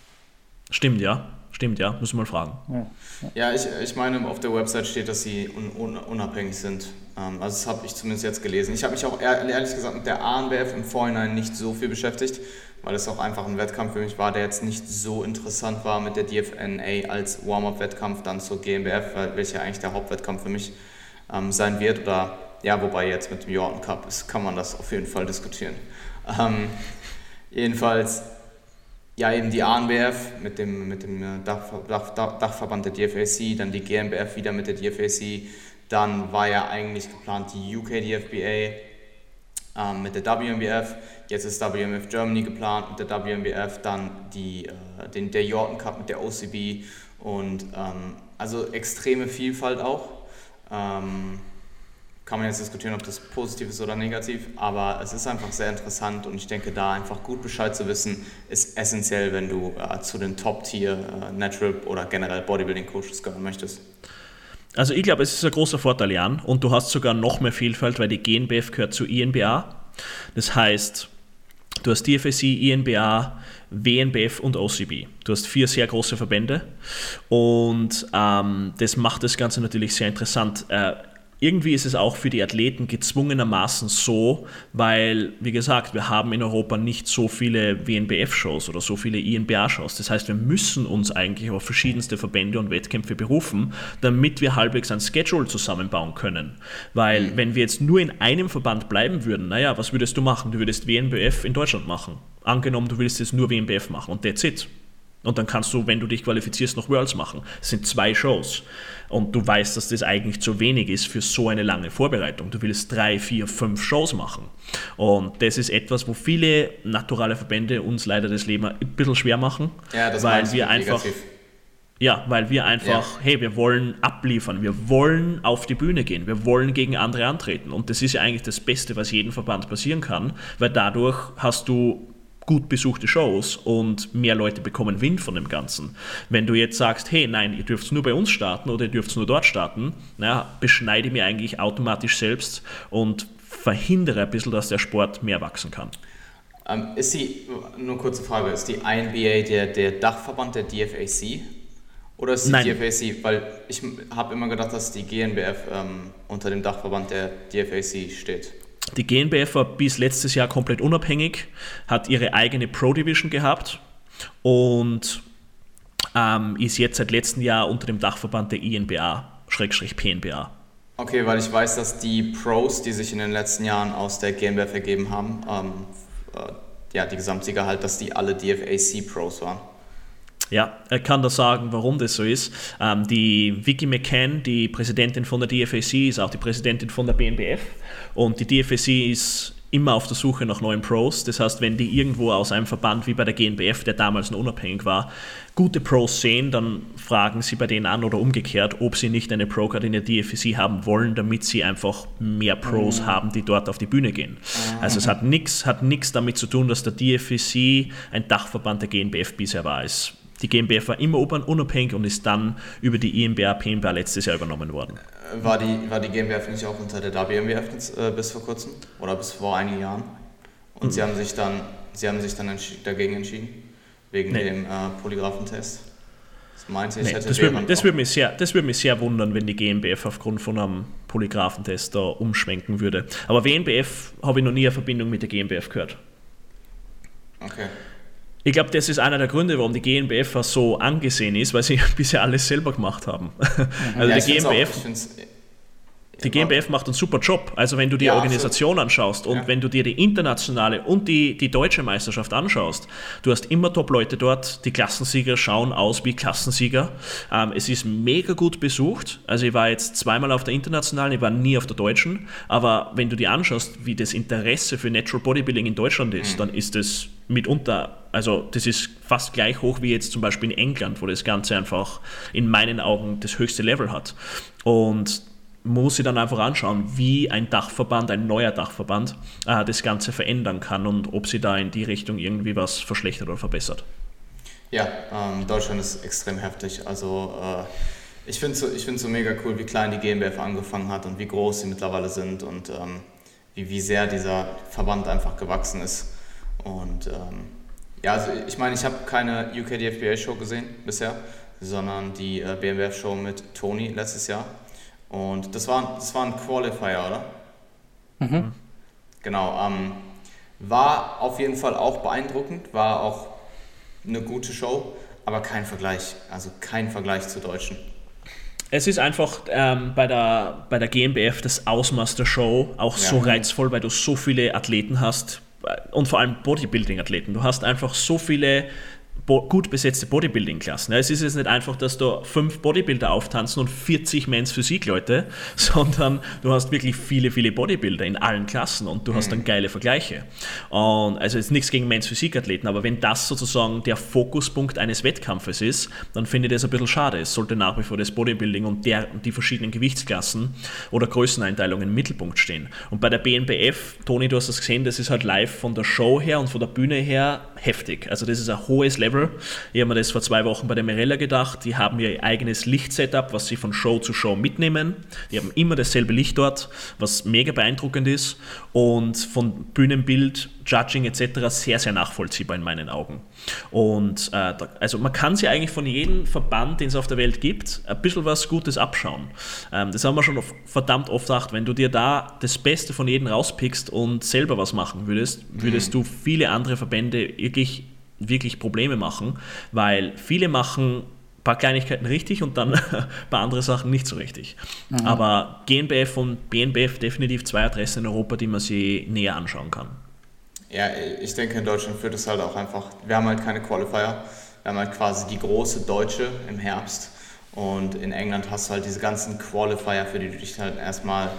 Stimmt, ja. Stimmt, ja. Müssen wir mal fragen. Ja, ja ich, ich meine, auf der Website steht, dass sie un, un, unabhängig sind. Ähm, also das habe ich zumindest jetzt gelesen. Ich habe mich auch ehrlich gesagt mit der ANBF im Vorhinein nicht so viel beschäftigt, weil es auch einfach ein Wettkampf für mich war, der jetzt nicht so interessant war mit der DFNA als Warm-Up-Wettkampf dann zur GmbF, welcher eigentlich der Hauptwettkampf für mich ähm, sein wird. Oder ja, wobei jetzt mit dem Jordan Cup ist, kann man das auf jeden Fall diskutieren. Ähm, jedenfalls ja, eben die ANBF mit dem, mit dem äh, Dach, Dach, Dachverband der DFAC, dann die GmbF wieder mit der DFAC, dann war ja eigentlich geplant die UK DFBA ähm, mit der WMBF, jetzt ist WMF Germany geplant mit der WMBF, dann die, äh, den, der Jordan Cup mit der OCB und ähm, also extreme Vielfalt auch. Ähm, kann man jetzt diskutieren, ob das positiv ist oder negativ, aber es ist einfach sehr interessant und ich denke, da einfach gut Bescheid zu wissen, ist essentiell, wenn du äh, zu den Top-Tier äh, Natural oder generell Bodybuilding-Coaches gehören möchtest. Also ich glaube, es ist ein großer Vorteil, Jan, und du hast sogar noch mehr Vielfalt, weil die GNBF gehört zu INBA. Das heißt, du hast DFSI, INBA, WNBF und OCB. Du hast vier sehr große Verbände und ähm, das macht das Ganze natürlich sehr interessant. Äh, irgendwie ist es auch für die Athleten gezwungenermaßen so, weil, wie gesagt, wir haben in Europa nicht so viele WNBF-Shows oder so viele INBA-Shows. Das heißt, wir müssen uns eigentlich auf verschiedenste Verbände und Wettkämpfe berufen, damit wir halbwegs ein Schedule zusammenbauen können. Weil, wenn wir jetzt nur in einem Verband bleiben würden, naja, was würdest du machen? Du würdest WNBF in Deutschland machen. Angenommen, du willst jetzt nur WNBF machen und that's it. Und dann kannst du, wenn du dich qualifizierst, noch Worlds machen. Das sind zwei Shows. Und du weißt, dass das eigentlich zu wenig ist für so eine lange Vorbereitung. Du willst drei, vier, fünf Shows machen. Und das ist etwas, wo viele naturale Verbände uns leider das Leben ein bisschen schwer machen. Ja, das weil wir einfach. Negativ. Ja, weil wir einfach, ja. hey, wir wollen abliefern, wir wollen auf die Bühne gehen, wir wollen gegen andere antreten. Und das ist ja eigentlich das Beste, was jedem Verband passieren kann, weil dadurch hast du gut besuchte Shows und mehr Leute bekommen Wind von dem Ganzen. Wenn du jetzt sagst, hey, nein, ihr dürft nur bei uns starten oder ihr dürft nur dort starten, naja, beschneide mir eigentlich automatisch selbst und verhindere ein bisschen, dass der Sport mehr wachsen kann. Ähm, ist die, nur kurze Frage, ist die INBA der, der Dachverband der DFAC? Oder ist die Nein. DFAC? Weil ich habe immer gedacht, dass die GNBF ähm, unter dem Dachverband der DFAC steht. Die GNBF war bis letztes Jahr komplett unabhängig, hat ihre eigene Pro Division gehabt und ähm, ist jetzt seit letztem Jahr unter dem Dachverband der INBA, Schrägstrich PNBA. Okay, weil ich weiß, dass die Pros, die sich in den letzten Jahren aus der GmbF ergeben haben, ähm, äh, ja, die Gesamtsieger halt, dass die alle DFAC Pros waren. Ja, er kann da sagen, warum das so ist. Ähm, die Vicky McCann, die Präsidentin von der DFAC, ist auch die Präsidentin von der BNBF. Und die DFAC ist immer auf der Suche nach neuen Pros. Das heißt, wenn die irgendwo aus einem Verband wie bei der GNBF, der damals noch unabhängig war, gute Pros sehen, dann fragen sie bei denen an oder umgekehrt, ob sie nicht eine Pro-Card in der DFAC haben wollen, damit sie einfach mehr Pros mhm. haben, die dort auf die Bühne gehen. Mhm. Also es hat nichts hat damit zu tun, dass der DFAC ein Dachverband der GNBF bisher war. Es die GmbF war immer unabhängig und ist dann über die IMBA, PMBA letztes Jahr übernommen worden. War die, war die GmbF nicht auch unter der WMBF äh, bis vor kurzem oder bis vor einigen Jahren? Und mhm. sie haben sich dann, sie haben sich dann entschi dagegen entschieden, wegen nee. dem äh, Polygraphentest? Das meinte nee, das würde, das, würde mich sehr, das würde mich sehr wundern, wenn die GmbF aufgrund von einem Polygraphentest da umschwenken würde. Aber WNBF habe ich noch nie eine Verbindung mit der GmbF gehört. Okay. Ich glaube, das ist einer der Gründe, warum die GNBF so angesehen ist, weil sie bisher alles selber gemacht haben. Mhm. Also ja, die GNBF. Die GmbF macht einen super Job. Also wenn du die ja, Organisation anschaust und ja. wenn du dir die internationale und die, die deutsche Meisterschaft anschaust, du hast immer Top-Leute dort. Die Klassensieger schauen aus wie Klassensieger. Ähm, es ist mega gut besucht. Also ich war jetzt zweimal auf der internationalen, ich war nie auf der deutschen. Aber wenn du dir anschaust, wie das Interesse für Natural Bodybuilding in Deutschland ist, mhm. dann ist es mitunter, also das ist fast gleich hoch wie jetzt zum Beispiel in England, wo das Ganze einfach in meinen Augen das höchste Level hat. Und muss sich dann einfach anschauen, wie ein Dachverband, ein neuer Dachverband, äh, das Ganze verändern kann und ob sie da in die Richtung irgendwie was verschlechtert oder verbessert. Ja, ähm, Deutschland ist extrem heftig. Also äh, ich finde es so, so mega cool, wie klein die GmbF angefangen hat und wie groß sie mittlerweile sind und ähm, wie, wie sehr dieser Verband einfach gewachsen ist. Und ähm, ja, also ich meine, ich habe keine UK DFBA Show gesehen bisher, sondern die äh, BMWF Show mit Tony letztes Jahr. Und das war, das war ein Qualifier, oder? Mhm. Genau. Ähm, war auf jeden Fall auch beeindruckend, war auch eine gute Show, aber kein Vergleich, also kein Vergleich zur deutschen. Es ist einfach ähm, bei, der, bei der GmbF das Ausmaß der Show auch ja. so reizvoll, weil du so viele Athleten hast und vor allem Bodybuilding-Athleten. Du hast einfach so viele gut besetzte Bodybuilding-Klassen. Es ist jetzt nicht einfach, dass da fünf Bodybuilder auftanzen und 40 Men's Physik-Leute, sondern du hast wirklich viele, viele Bodybuilder in allen Klassen und du hast dann mhm. geile Vergleiche. Und also jetzt nichts gegen Men's Physik-Athleten, aber wenn das sozusagen der Fokuspunkt eines Wettkampfes ist, dann finde ich das ein bisschen schade. Es sollte nach wie vor das Bodybuilding und der, die verschiedenen Gewichtsklassen oder Größeneinteilungen im Mittelpunkt stehen. Und bei der BNBF, Toni, du hast das gesehen, das ist halt live von der Show her und von der Bühne her heftig. Also das ist ein hohes Level Level. Ich habe mir das vor zwei Wochen bei der Mirella gedacht. Die haben ihr eigenes Lichtsetup, was sie von Show zu Show mitnehmen. Die haben immer dasselbe Licht dort, was mega beeindruckend ist und von Bühnenbild, Judging etc. sehr, sehr nachvollziehbar in meinen Augen. Und äh, also man kann sich eigentlich von jedem Verband, den es auf der Welt gibt, ein bisschen was Gutes abschauen. Ähm, das haben wir schon verdammt oft gesagt. Wenn du dir da das Beste von jedem rauspickst und selber was machen würdest, würdest mhm. du viele andere Verbände wirklich wirklich Probleme machen, weil viele machen ein paar Kleinigkeiten richtig und dann ein paar andere Sachen nicht so richtig. Mhm. Aber GNBF und BNBF definitiv zwei Adressen in Europa, die man sich näher anschauen kann. Ja, ich denke, in Deutschland führt es halt auch einfach, wir haben halt keine Qualifier, wir haben halt quasi die große Deutsche im Herbst und in England hast du halt diese ganzen Qualifier, für die du dich halt erstmal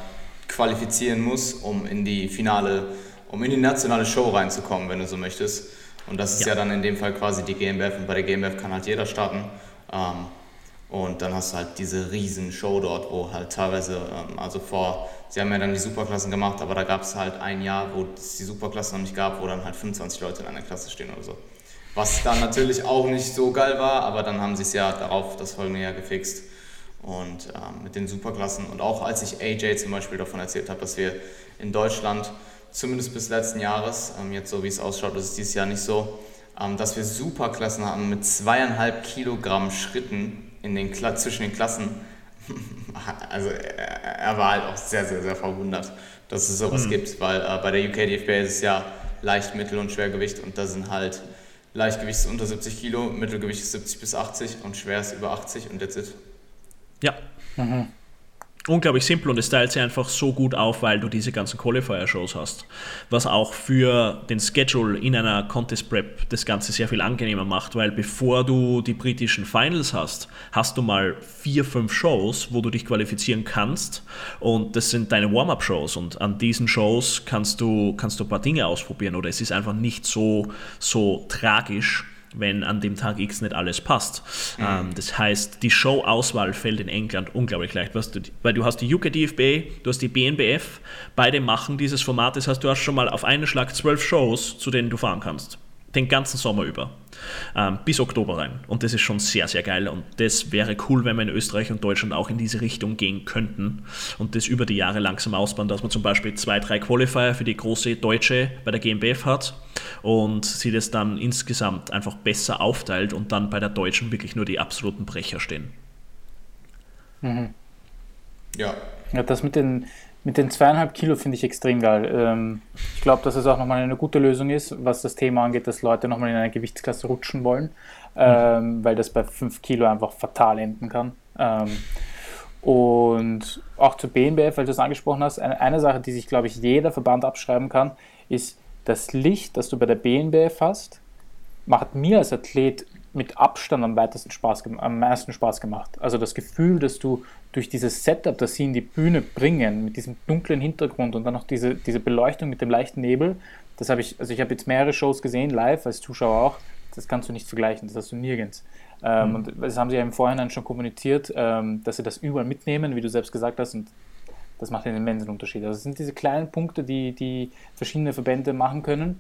qualifizieren musst, um in die finale, um in die nationale Show reinzukommen, wenn du so möchtest. Und das ist ja. ja, dann in dem Fall quasi die GmbF und bei der GmbF kann halt jeder starten. Ähm, und dann hast du halt diese riesen Show dort, wo halt teilweise, ähm, also vor, sie haben ja dann die Superklassen gemacht, aber da gab es halt ein Jahr, wo es die Superklasse noch nicht gab, wo dann halt 25 Leute in einer Klasse stehen oder so. Was dann natürlich auch nicht so geil war, aber dann haben sie es ja darauf das folgende Jahr gefixt. Und ähm, mit den Superklassen und auch als ich AJ zum Beispiel davon erzählt habe, dass wir in Deutschland zumindest bis letzten Jahres, ähm, jetzt so wie es ausschaut, ist es dieses Jahr nicht so, ähm, dass wir Superklassen haben mit zweieinhalb Kilogramm Schritten in den, zwischen den Klassen. also er, er, war halt auch sehr, sehr, sehr verwundert, dass es sowas mhm. gibt, weil äh, bei der UK DFB ist es ja Leicht-, Mittel- und Schwergewicht und da sind halt Leichtgewicht ist unter 70 Kilo, Mittelgewicht ist 70 bis 80 und schwer ist über 80 und that's it. Ja. Mhm unglaublich simpel und es teilt sich einfach so gut auf, weil du diese ganzen Qualifier-Shows hast. Was auch für den Schedule in einer Contest Prep das Ganze sehr viel angenehmer macht, weil bevor du die britischen Finals hast, hast du mal vier, fünf Shows, wo du dich qualifizieren kannst und das sind deine Warm-Up-Shows und an diesen Shows kannst du, kannst du ein paar Dinge ausprobieren oder es ist einfach nicht so, so tragisch, wenn an dem Tag X nicht alles passt. Mhm. Ähm, das heißt, die Show-Auswahl fällt in England unglaublich leicht, was du, weil du hast die UK DFB, du hast die BNBF, beide machen dieses Format, das heißt, du hast schon mal auf einen Schlag zwölf Shows, zu denen du fahren kannst den ganzen Sommer über. Ähm, bis Oktober rein. Und das ist schon sehr, sehr geil. Und das wäre cool, wenn wir in Österreich und Deutschland auch in diese Richtung gehen könnten und das über die Jahre langsam ausbauen, dass man zum Beispiel zwei, drei Qualifier für die große Deutsche bei der GmbF hat und sie das dann insgesamt einfach besser aufteilt und dann bei der Deutschen wirklich nur die absoluten Brecher stehen. Mhm. Ja. Ja, das mit den mit den zweieinhalb Kilo finde ich extrem geil. Ähm, ich glaube, dass es auch nochmal eine gute Lösung ist, was das Thema angeht, dass Leute nochmal in eine Gewichtsklasse rutschen wollen, ähm, weil das bei fünf Kilo einfach fatal enden kann. Ähm, Und auch zur BNBF, weil du es angesprochen hast, eine, eine Sache, die sich, glaube ich, jeder Verband abschreiben kann, ist das Licht, das du bei der BNBF hast, macht mir als Athlet mit Abstand am weitesten Spaß, am meisten Spaß gemacht. Also das Gefühl, dass du durch dieses Setup, das sie in die Bühne bringen, mit diesem dunklen Hintergrund und dann noch diese, diese Beleuchtung mit dem leichten Nebel, das habe ich, also ich habe jetzt mehrere Shows gesehen, live, als Zuschauer auch, das kannst du nicht vergleichen, das hast du nirgends. Ähm, mhm. Und das haben sie ja im Vorhinein schon kommuniziert, ähm, dass sie das überall mitnehmen, wie du selbst gesagt hast, und das macht einen immensen Unterschied. Also es sind diese kleinen Punkte, die, die verschiedene Verbände machen können,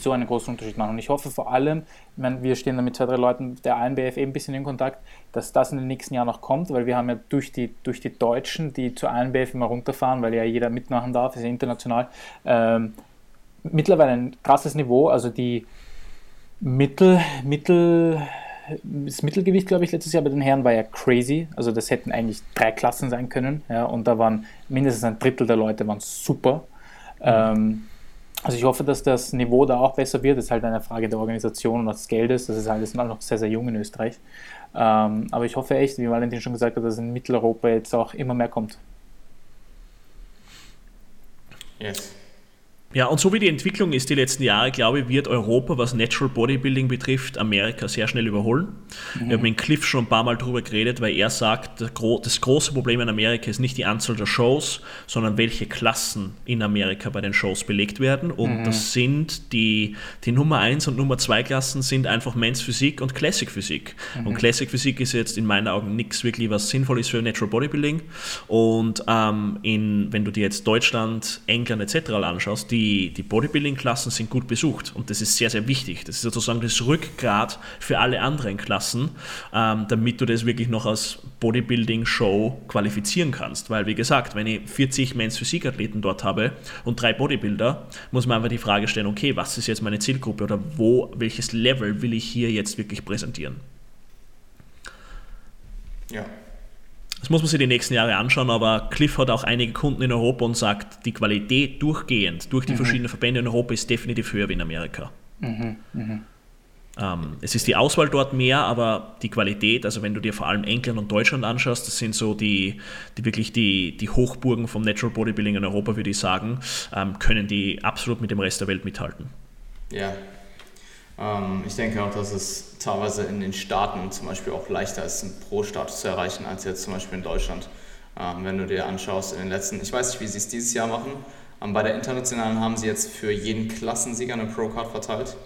so einen großen Unterschied machen. Und ich hoffe vor allem, ich meine, wir stehen da mit zwei, drei Leuten der ANBF ein bisschen in Kontakt, dass das in den nächsten Jahren noch kommt, weil wir haben ja durch die, durch die Deutschen, die zur ANBF immer runterfahren, weil ja jeder mitmachen darf, ist ja international, ähm, mittlerweile ein krasses Niveau. Also die Mittel, Mittel, das Mittelgewicht, glaube ich, letztes Jahr bei den Herren war ja crazy. Also das hätten eigentlich drei Klassen sein können. Ja, und da waren mindestens ein Drittel der Leute waren super. Mhm. Ähm, also ich hoffe, dass das Niveau da auch besser wird. Das ist halt eine Frage der Organisation und des Geldes. Das ist alles noch sehr, sehr jung in Österreich. Ähm, aber ich hoffe echt, wie Valentin schon gesagt hat, dass in Mitteleuropa jetzt auch immer mehr kommt. Yes. Ja, und so wie die Entwicklung ist die letzten Jahre, glaube ich, wird Europa, was Natural Bodybuilding betrifft, Amerika sehr schnell überholen. Mhm. Wir haben mit Cliff schon ein paar Mal darüber geredet, weil er sagt, das große Problem in Amerika ist nicht die Anzahl der Shows, sondern welche Klassen in Amerika bei den Shows belegt werden. Und mhm. das sind die, die Nummer 1 und Nummer 2 Klassen sind einfach Men's Physik und Classic Physik. Mhm. Und Classic Physik ist jetzt in meinen Augen nichts wirklich, was sinnvoll ist für Natural Bodybuilding. Und ähm, in, wenn du dir jetzt Deutschland, England etc. anschaust, die die, die Bodybuilding-Klassen sind gut besucht und das ist sehr, sehr wichtig. Das ist sozusagen das Rückgrat für alle anderen Klassen, ähm, damit du das wirklich noch als Bodybuilding-Show qualifizieren kannst. Weil, wie gesagt, wenn ich 40 Men's Physik-Athleten dort habe und drei Bodybuilder, muss man einfach die Frage stellen, okay, was ist jetzt meine Zielgruppe oder wo, welches Level will ich hier jetzt wirklich präsentieren? Ja, das muss man sich die nächsten Jahre anschauen, aber Cliff hat auch einige Kunden in Europa und sagt, die Qualität durchgehend durch die mhm. verschiedenen Verbände in Europa ist definitiv höher wie in Amerika. Mhm. Mhm. Ähm, es ist die Auswahl dort mehr, aber die Qualität, also wenn du dir vor allem England und Deutschland anschaust, das sind so die, die wirklich die, die Hochburgen vom Natural Bodybuilding in Europa, würde ich sagen, ähm, können die absolut mit dem Rest der Welt mithalten. Ja, ich denke auch, dass es teilweise in den Staaten zum Beispiel auch leichter ist, einen Pro-Status zu erreichen, als jetzt zum Beispiel in Deutschland. Ähm, wenn du dir anschaust, in den letzten, ich weiß nicht, wie sie es dieses Jahr machen, ähm, bei der internationalen haben sie jetzt für jeden Klassensieger eine Pro-Card verteilt.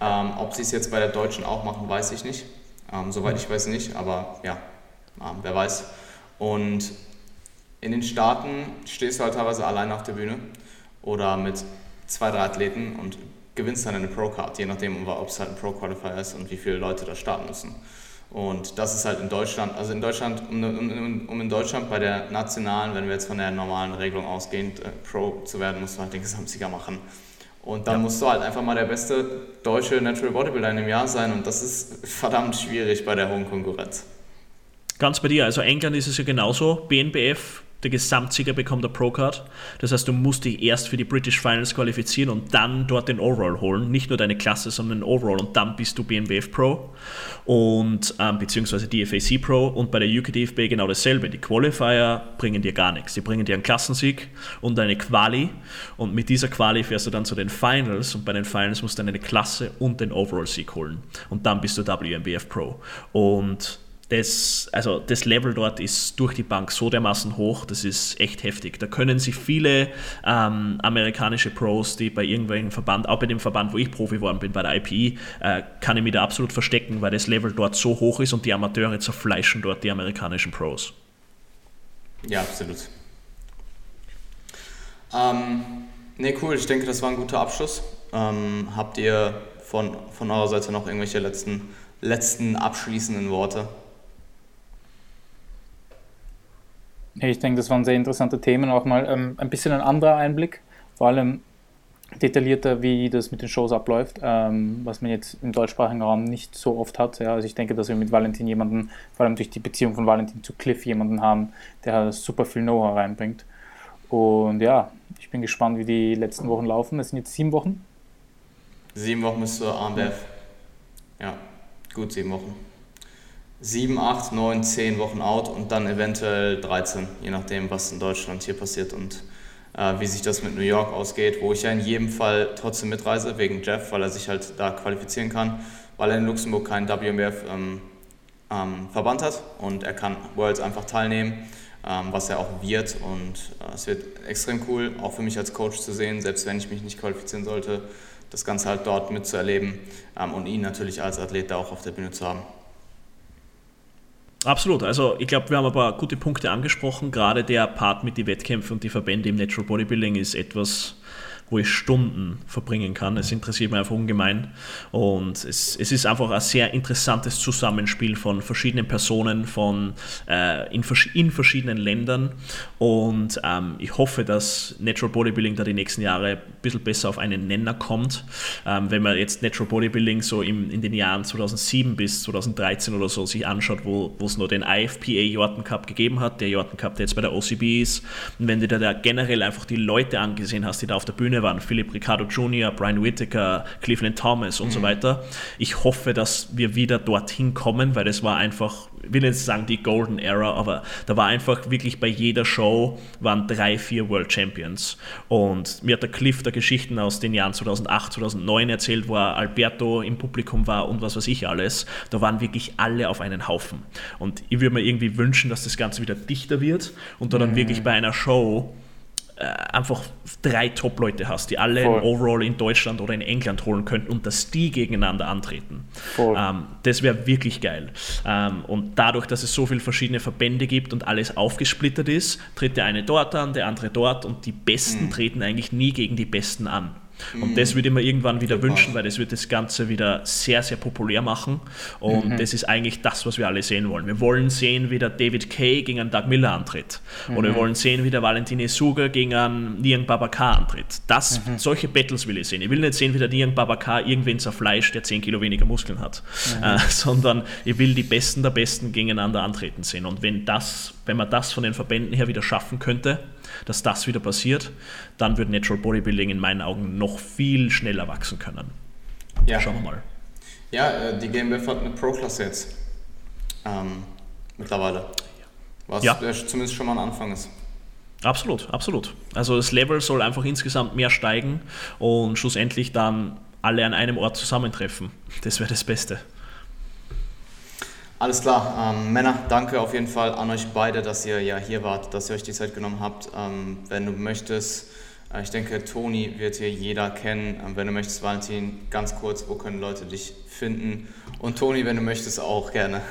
ob sie es jetzt bei der deutschen auch machen, weiß ich nicht. soweit ich weiß nicht, aber ja, wer weiß. Und in den Staaten stehst du halt teilweise allein auf der Bühne oder mit zwei, drei Athleten und gewinnst dann eine Pro-Card, je nachdem, ob es halt ein Pro-Qualifier ist und wie viele Leute da starten müssen. Und das ist halt in Deutschland, also in Deutschland, um, um, um in Deutschland bei der nationalen, wenn wir jetzt von der normalen Regelung ausgehen, äh, Pro zu werden, musst du halt den Gesamtsieger machen. Und dann ja. musst du halt einfach mal der beste deutsche Natural Bodybuilder in dem Jahr sein und das ist verdammt schwierig bei der hohen Konkurrenz. Ganz bei dir, also England ist es ja genauso, BNBF der Gesamtsieger bekommt eine Pro-Card. Das heißt, du musst dich erst für die British Finals qualifizieren und dann dort den Overall holen. Nicht nur deine Klasse, sondern den Overall und dann bist du BNBF Pro und ähm, beziehungsweise DFAC Pro und bei der UKDFB genau dasselbe. Die Qualifier bringen dir gar nichts. Die bringen dir einen Klassensieg und eine Quali und mit dieser Quali fährst du dann zu den Finals und bei den Finals musst du dann eine Klasse und den Overall-Sieg holen und dann bist du WNBF Pro. Und das, also das Level dort ist durch die Bank so dermaßen hoch, das ist echt heftig. Da können sich viele ähm, amerikanische Pros, die bei irgendwelchen Verband, auch bei dem Verband, wo ich Profi geworden bin, bei der IPE, äh, kann ich mich da absolut verstecken, weil das Level dort so hoch ist und die Amateure zerfleischen dort die amerikanischen Pros. Ja, absolut. Ähm, ne, cool, ich denke, das war ein guter Abschluss. Ähm, habt ihr von, von eurer Seite noch irgendwelche letzten, letzten abschließenden Worte? Ich denke, das waren sehr interessante Themen, auch mal ähm, ein bisschen ein anderer Einblick, vor allem detaillierter, wie das mit den Shows abläuft, ähm, was man jetzt im deutschsprachigen Raum nicht so oft hat. Ja. Also ich denke, dass wir mit Valentin jemanden, vor allem durch die Beziehung von Valentin zu Cliff, jemanden haben, der super viel Know-how reinbringt. Und ja, ich bin gespannt, wie die letzten Wochen laufen. Es sind jetzt sieben Wochen. Sieben Wochen bis zur AMBF. Ja, gut sieben Wochen. 7, 8, 9, 10 Wochen out und dann eventuell 13, je nachdem, was in Deutschland hier passiert und äh, wie sich das mit New York ausgeht, wo ich ja in jedem Fall trotzdem mitreise, wegen Jeff, weil er sich halt da qualifizieren kann, weil er in Luxemburg keinen WMBF ähm, ähm, Verband hat und er kann Worlds einfach teilnehmen, ähm, was er auch wird und äh, es wird extrem cool, auch für mich als Coach zu sehen, selbst wenn ich mich nicht qualifizieren sollte, das Ganze halt dort mitzuerleben ähm, und ihn natürlich als Athlet da auch auf der Bühne zu haben. Absolut. Also ich glaube, wir haben ein paar gute Punkte angesprochen. Gerade der Part mit den Wettkämpfen und die Verbände im Natural Bodybuilding ist etwas, wo ich Stunden verbringen kann. Es interessiert mich einfach ungemein. Und es, es ist einfach ein sehr interessantes Zusammenspiel von verschiedenen Personen von, äh, in, in, verschiedenen Ländern. Und ähm, ich hoffe, dass Natural Bodybuilding da die nächsten Jahre ein bisschen besser auf einen Nenner kommt. Ähm, wenn man jetzt Natural Bodybuilding so im, in den Jahren 2007 bis 2013 oder so sich anschaut, wo es nur den IFPA Jordan Cup gegeben hat, der Jordan Cup, der jetzt bei der OCB ist, und wenn du da generell einfach die Leute angesehen hast, die da auf der Bühne Bühne waren, Philip Ricardo Jr., Brian Whittaker, Cleveland Thomas und mhm. so weiter. Ich hoffe, dass wir wieder dorthin kommen, weil das war einfach, ich will jetzt sagen die Golden Era, aber da war einfach wirklich bei jeder Show waren drei, vier World Champions. Und mir hat der Cliff der Geschichten aus den Jahren 2008, 2009 erzählt, wo Alberto im Publikum war und was weiß ich alles. Da waren wirklich alle auf einen Haufen. Und ich würde mir irgendwie wünschen, dass das Ganze wieder dichter wird und da dann mhm. wirklich bei einer Show äh, einfach drei Top-Leute hast, die alle Voll. ein Overall in Deutschland oder in England holen könnten und dass die gegeneinander antreten. Ähm, das wäre wirklich geil. Ähm, und dadurch, dass es so viele verschiedene Verbände gibt und alles aufgesplittert ist, tritt der eine dort an, der andere dort und die Besten mhm. treten eigentlich nie gegen die Besten an. Und mhm. das würde ich mir irgendwann wieder wünschen, weil das wird das Ganze wieder sehr, sehr populär machen. Und mhm. das ist eigentlich das, was wir alle sehen wollen. Wir wollen sehen, wie der David Kay gegen einen Doug Miller antritt. Mhm. Oder wir wollen sehen, wie der Valentine Suga gegen einen Niang Babakar antritt. Das, mhm. Solche Battles will ich sehen. Ich will nicht sehen, wie der Niang Babakar irgendwen zerfleischt, der 10 Kilo weniger Muskeln hat. Mhm. Äh, sondern ich will die Besten der Besten gegeneinander antreten sehen. Und wenn, das, wenn man das von den Verbänden her wieder schaffen könnte, dass das wieder passiert, dann wird Natural Bodybuilding in meinen Augen noch viel schneller wachsen können. Ja. Schauen wir mal. Ja, äh, die GmbF hat eine Pro-Klasse jetzt. Ähm, mittlerweile. Was ja. zumindest schon mal ein Anfang ist. Absolut, absolut. Also das Level soll einfach insgesamt mehr steigen und schlussendlich dann alle an einem Ort zusammentreffen. Das wäre das Beste. Alles klar. Ähm, Männer, danke auf jeden Fall an euch beide, dass ihr ja hier wart, dass ihr euch die Zeit genommen habt. Ähm, wenn du möchtest, äh, ich denke, Toni wird hier jeder kennen. Ähm, wenn du möchtest, Valentin, ganz kurz, wo können Leute dich finden? Und Toni, wenn du möchtest, auch gerne.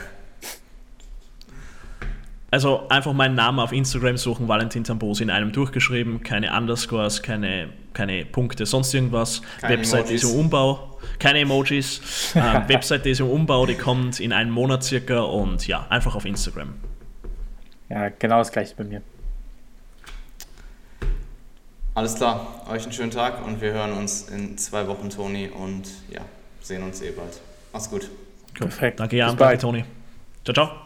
Also einfach meinen Namen auf Instagram suchen, Valentin Tambosi in einem durchgeschrieben, keine Underscores, keine, keine Punkte, sonst irgendwas. Keine Website Emojis. ist im Umbau, keine Emojis. äh, Website ist im Umbau, die kommt in einem Monat circa und ja, einfach auf Instagram. Ja, genau das gleiche bei mir. Alles klar, euch einen schönen Tag und wir hören uns in zwei Wochen, Toni, und ja, sehen uns eh bald. Mach's gut. Perfekt. Danke, Jan. Danke, Toni. Ciao, ciao.